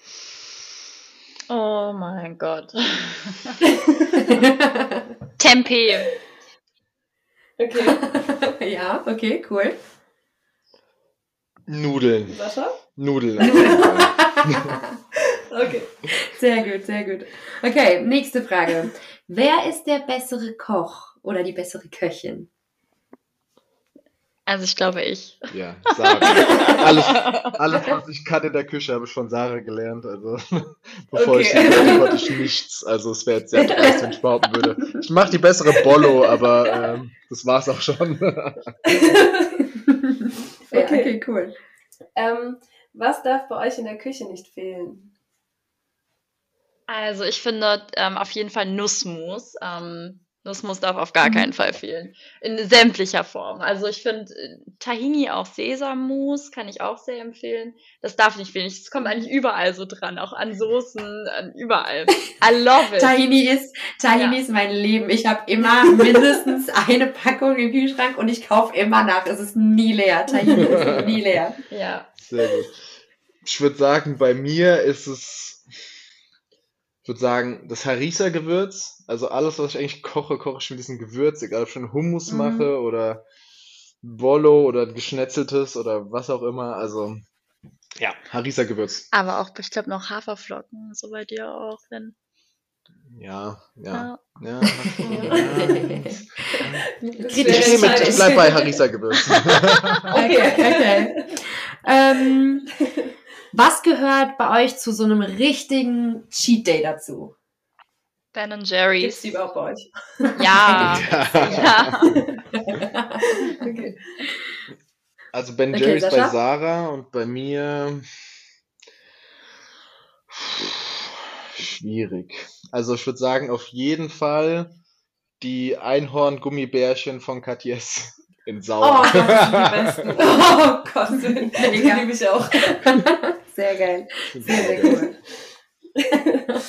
Oh mein Gott. Tempeh. Okay, ja, okay, cool. Nudeln. Sascha? Nudeln. Okay. Sehr gut, sehr gut. Okay, nächste Frage. Wer ist der bessere Koch oder die bessere Köchin? Also ich glaube ich. ja, Sarah. Alles, alles, was ich kann in der Küche, habe ich von Sarah gelernt. Also, bevor ich Okay. sie kenne, konnte ich nichts. Also, es wäre jetzt sehr dreist, wenn ich behaupten würde. Ich mache die bessere Bollo, aber ähm, das war's auch schon. Ja, Okay. okay, cool. ähm, was darf bei euch in der Küche nicht fehlen? Also ich finde ähm, auf jeden Fall Nussmus. Ähm, Nussmus darf auf gar Mhm. keinen Fall fehlen. In sämtlicher Form. Also ich finde äh, Tahini auf Sesammus kann ich auch sehr empfehlen. Das darf nicht fehlen. Es kommt eigentlich überall so dran, auch an Soßen, an überall. I love it. Tahini ist, Tahini Ja. ist mein Leben. Ich habe immer mindestens eine Packung im Kühlschrank und ich kaufe immer nach. Es ist nie leer. Tahini ist nie leer. ja. Sehr gut. Ich würde sagen, bei mir ist es, ich würde sagen, das Harissa-Gewürz. Also alles, was ich eigentlich koche, koche ich mit diesem Gewürz, egal ob ich schon Hummus Mhm. mache oder Bollo oder geschnetzeltes oder was auch immer. Also, ja, Harissa-Gewürz. Aber auch, ich glaube, noch Haferflocken, so bei dir auch, wenn. Ja, ja, Ja. ja. Kritisch Ich, nehme, ich bleib bei Harissa-Gewürz. Okay, okay. ähm, was gehört bei euch zu so einem richtigen Cheat Day dazu? Ben Gibt's Jerry's. die überhaupt bei euch? Ja. ja. Okay. Also Ben Okay, Jerry's bei? Sarah und bei mir schwierig. Also ich würde sagen, auf jeden Fall die Einhorn-Gummibärchen von Katjes in Oh, Sauer. das sind die besten. Oh Gott, die liebe ich auch. Sehr geil. Sehr, sehr cool.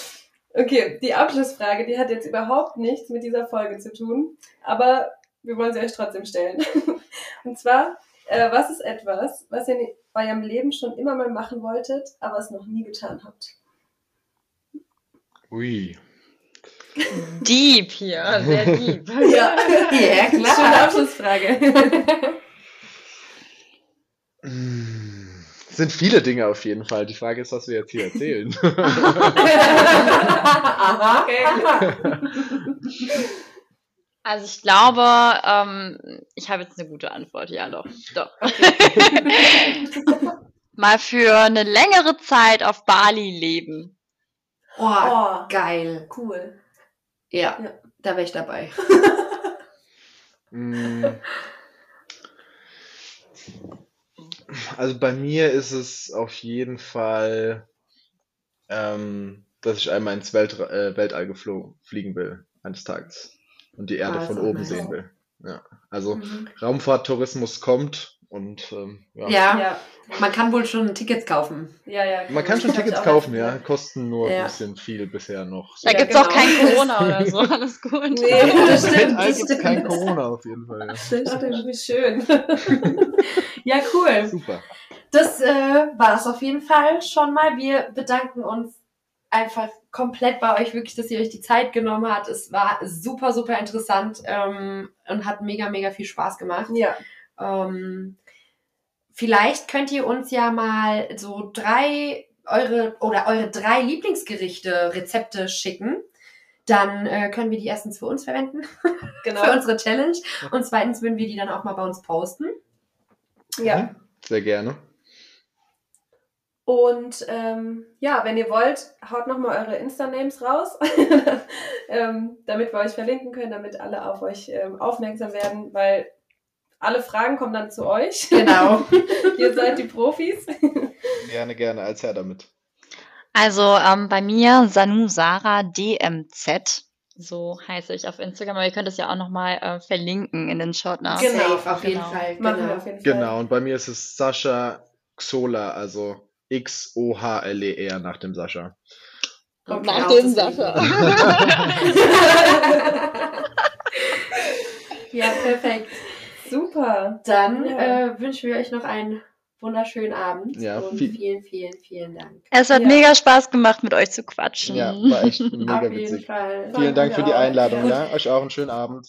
Okay, die Abschlussfrage, die hat jetzt überhaupt nichts mit dieser Folge zu tun, aber wir wollen sie euch trotzdem stellen. Und zwar, äh, was ist etwas, was ihr in eurem Leben schon immer mal machen wolltet, aber es noch nie getan habt? Ui. Deep hier, sehr deep. Ja, Ja, Schöne klar. Abschlussfrage. Mm, Sind viele Dinge auf jeden Fall. Die Frage ist, was wir jetzt hier erzählen. Aha. Okay. Also ich glaube, ähm, ich habe jetzt eine gute Antwort. Ja, doch. doch. Mal für eine längere Zeit auf Bali leben. Oh, Oh, geil. cool. Ja, Ja. da wäre ich dabei. Also bei mir ist es auf jeden Fall, ähm, dass ich einmal ins Welt, äh, Weltall geflogen, fliegen will eines Tages und die Erde Ah, von oben nice. sehen will. Ja, also Mhm. Raumfahrttourismus kommt und ähm, ja. Ja, Ja, man kann wohl schon Tickets kaufen. ja, ja. Man kann schon Tickets auch kaufen, ja, kosten nur Ja. ein bisschen viel bisher noch. Da Ja, gibt's auch genau. kein Corona oder so. Alles gut. Nee, das stimmt. Das gibt es kein stimmt. Corona auf jeden Fall. Ja. Das stimmt, wie schön. Ja, cool. Super. Das äh, war es auf jeden Fall schon mal. Wir bedanken uns einfach komplett bei euch, wirklich, dass ihr euch die Zeit genommen habt. Es war super, super interessant ähm, und hat mega, mega viel Spaß gemacht. Ja, Ähm, vielleicht könnt ihr uns ja mal so drei eure oder eure drei Lieblingsgerichte, Rezepte schicken. Dann äh, können wir die erstens für uns verwenden, für genau. unsere Challenge. Und zweitens würden wir die dann auch mal bei uns posten. Ja. Mhm. Sehr gerne. Und ähm, ja, wenn ihr wollt, haut nochmal eure Insta-Names raus, ähm, damit wir euch verlinken können, damit alle auf euch ähm, aufmerksam werden, weil alle Fragen kommen dann zu euch. Genau. ihr seid die Profis. Gerne, gerne, als Herr damit. Also ähm, bei mir Sanu Sarah DMZ. So heiße ich auf Instagram, aber ihr könnt es ja auch nochmal äh, verlinken in den Short Notes. Genau, auf jeden genau. Fall. Machen wir Genau. auf jeden Fall. Genau, und bei mir ist es Sascha Xola, also X-O-H-L-E-R nach dem Sascha. Okay, Nach dem Sascha. ja, perfekt. Super. Dann Ja. äh, wünschen wir euch noch einen wunderschönen Abend. Ja, und viel- vielen, vielen, vielen Dank. Es hat Ja. mega Spaß gemacht, mit euch zu quatschen. Ja, war echt mega Auf jeden witzig. Fall. Vielen Dank für die. Einladung, Ja. ja. Euch auch einen schönen Abend.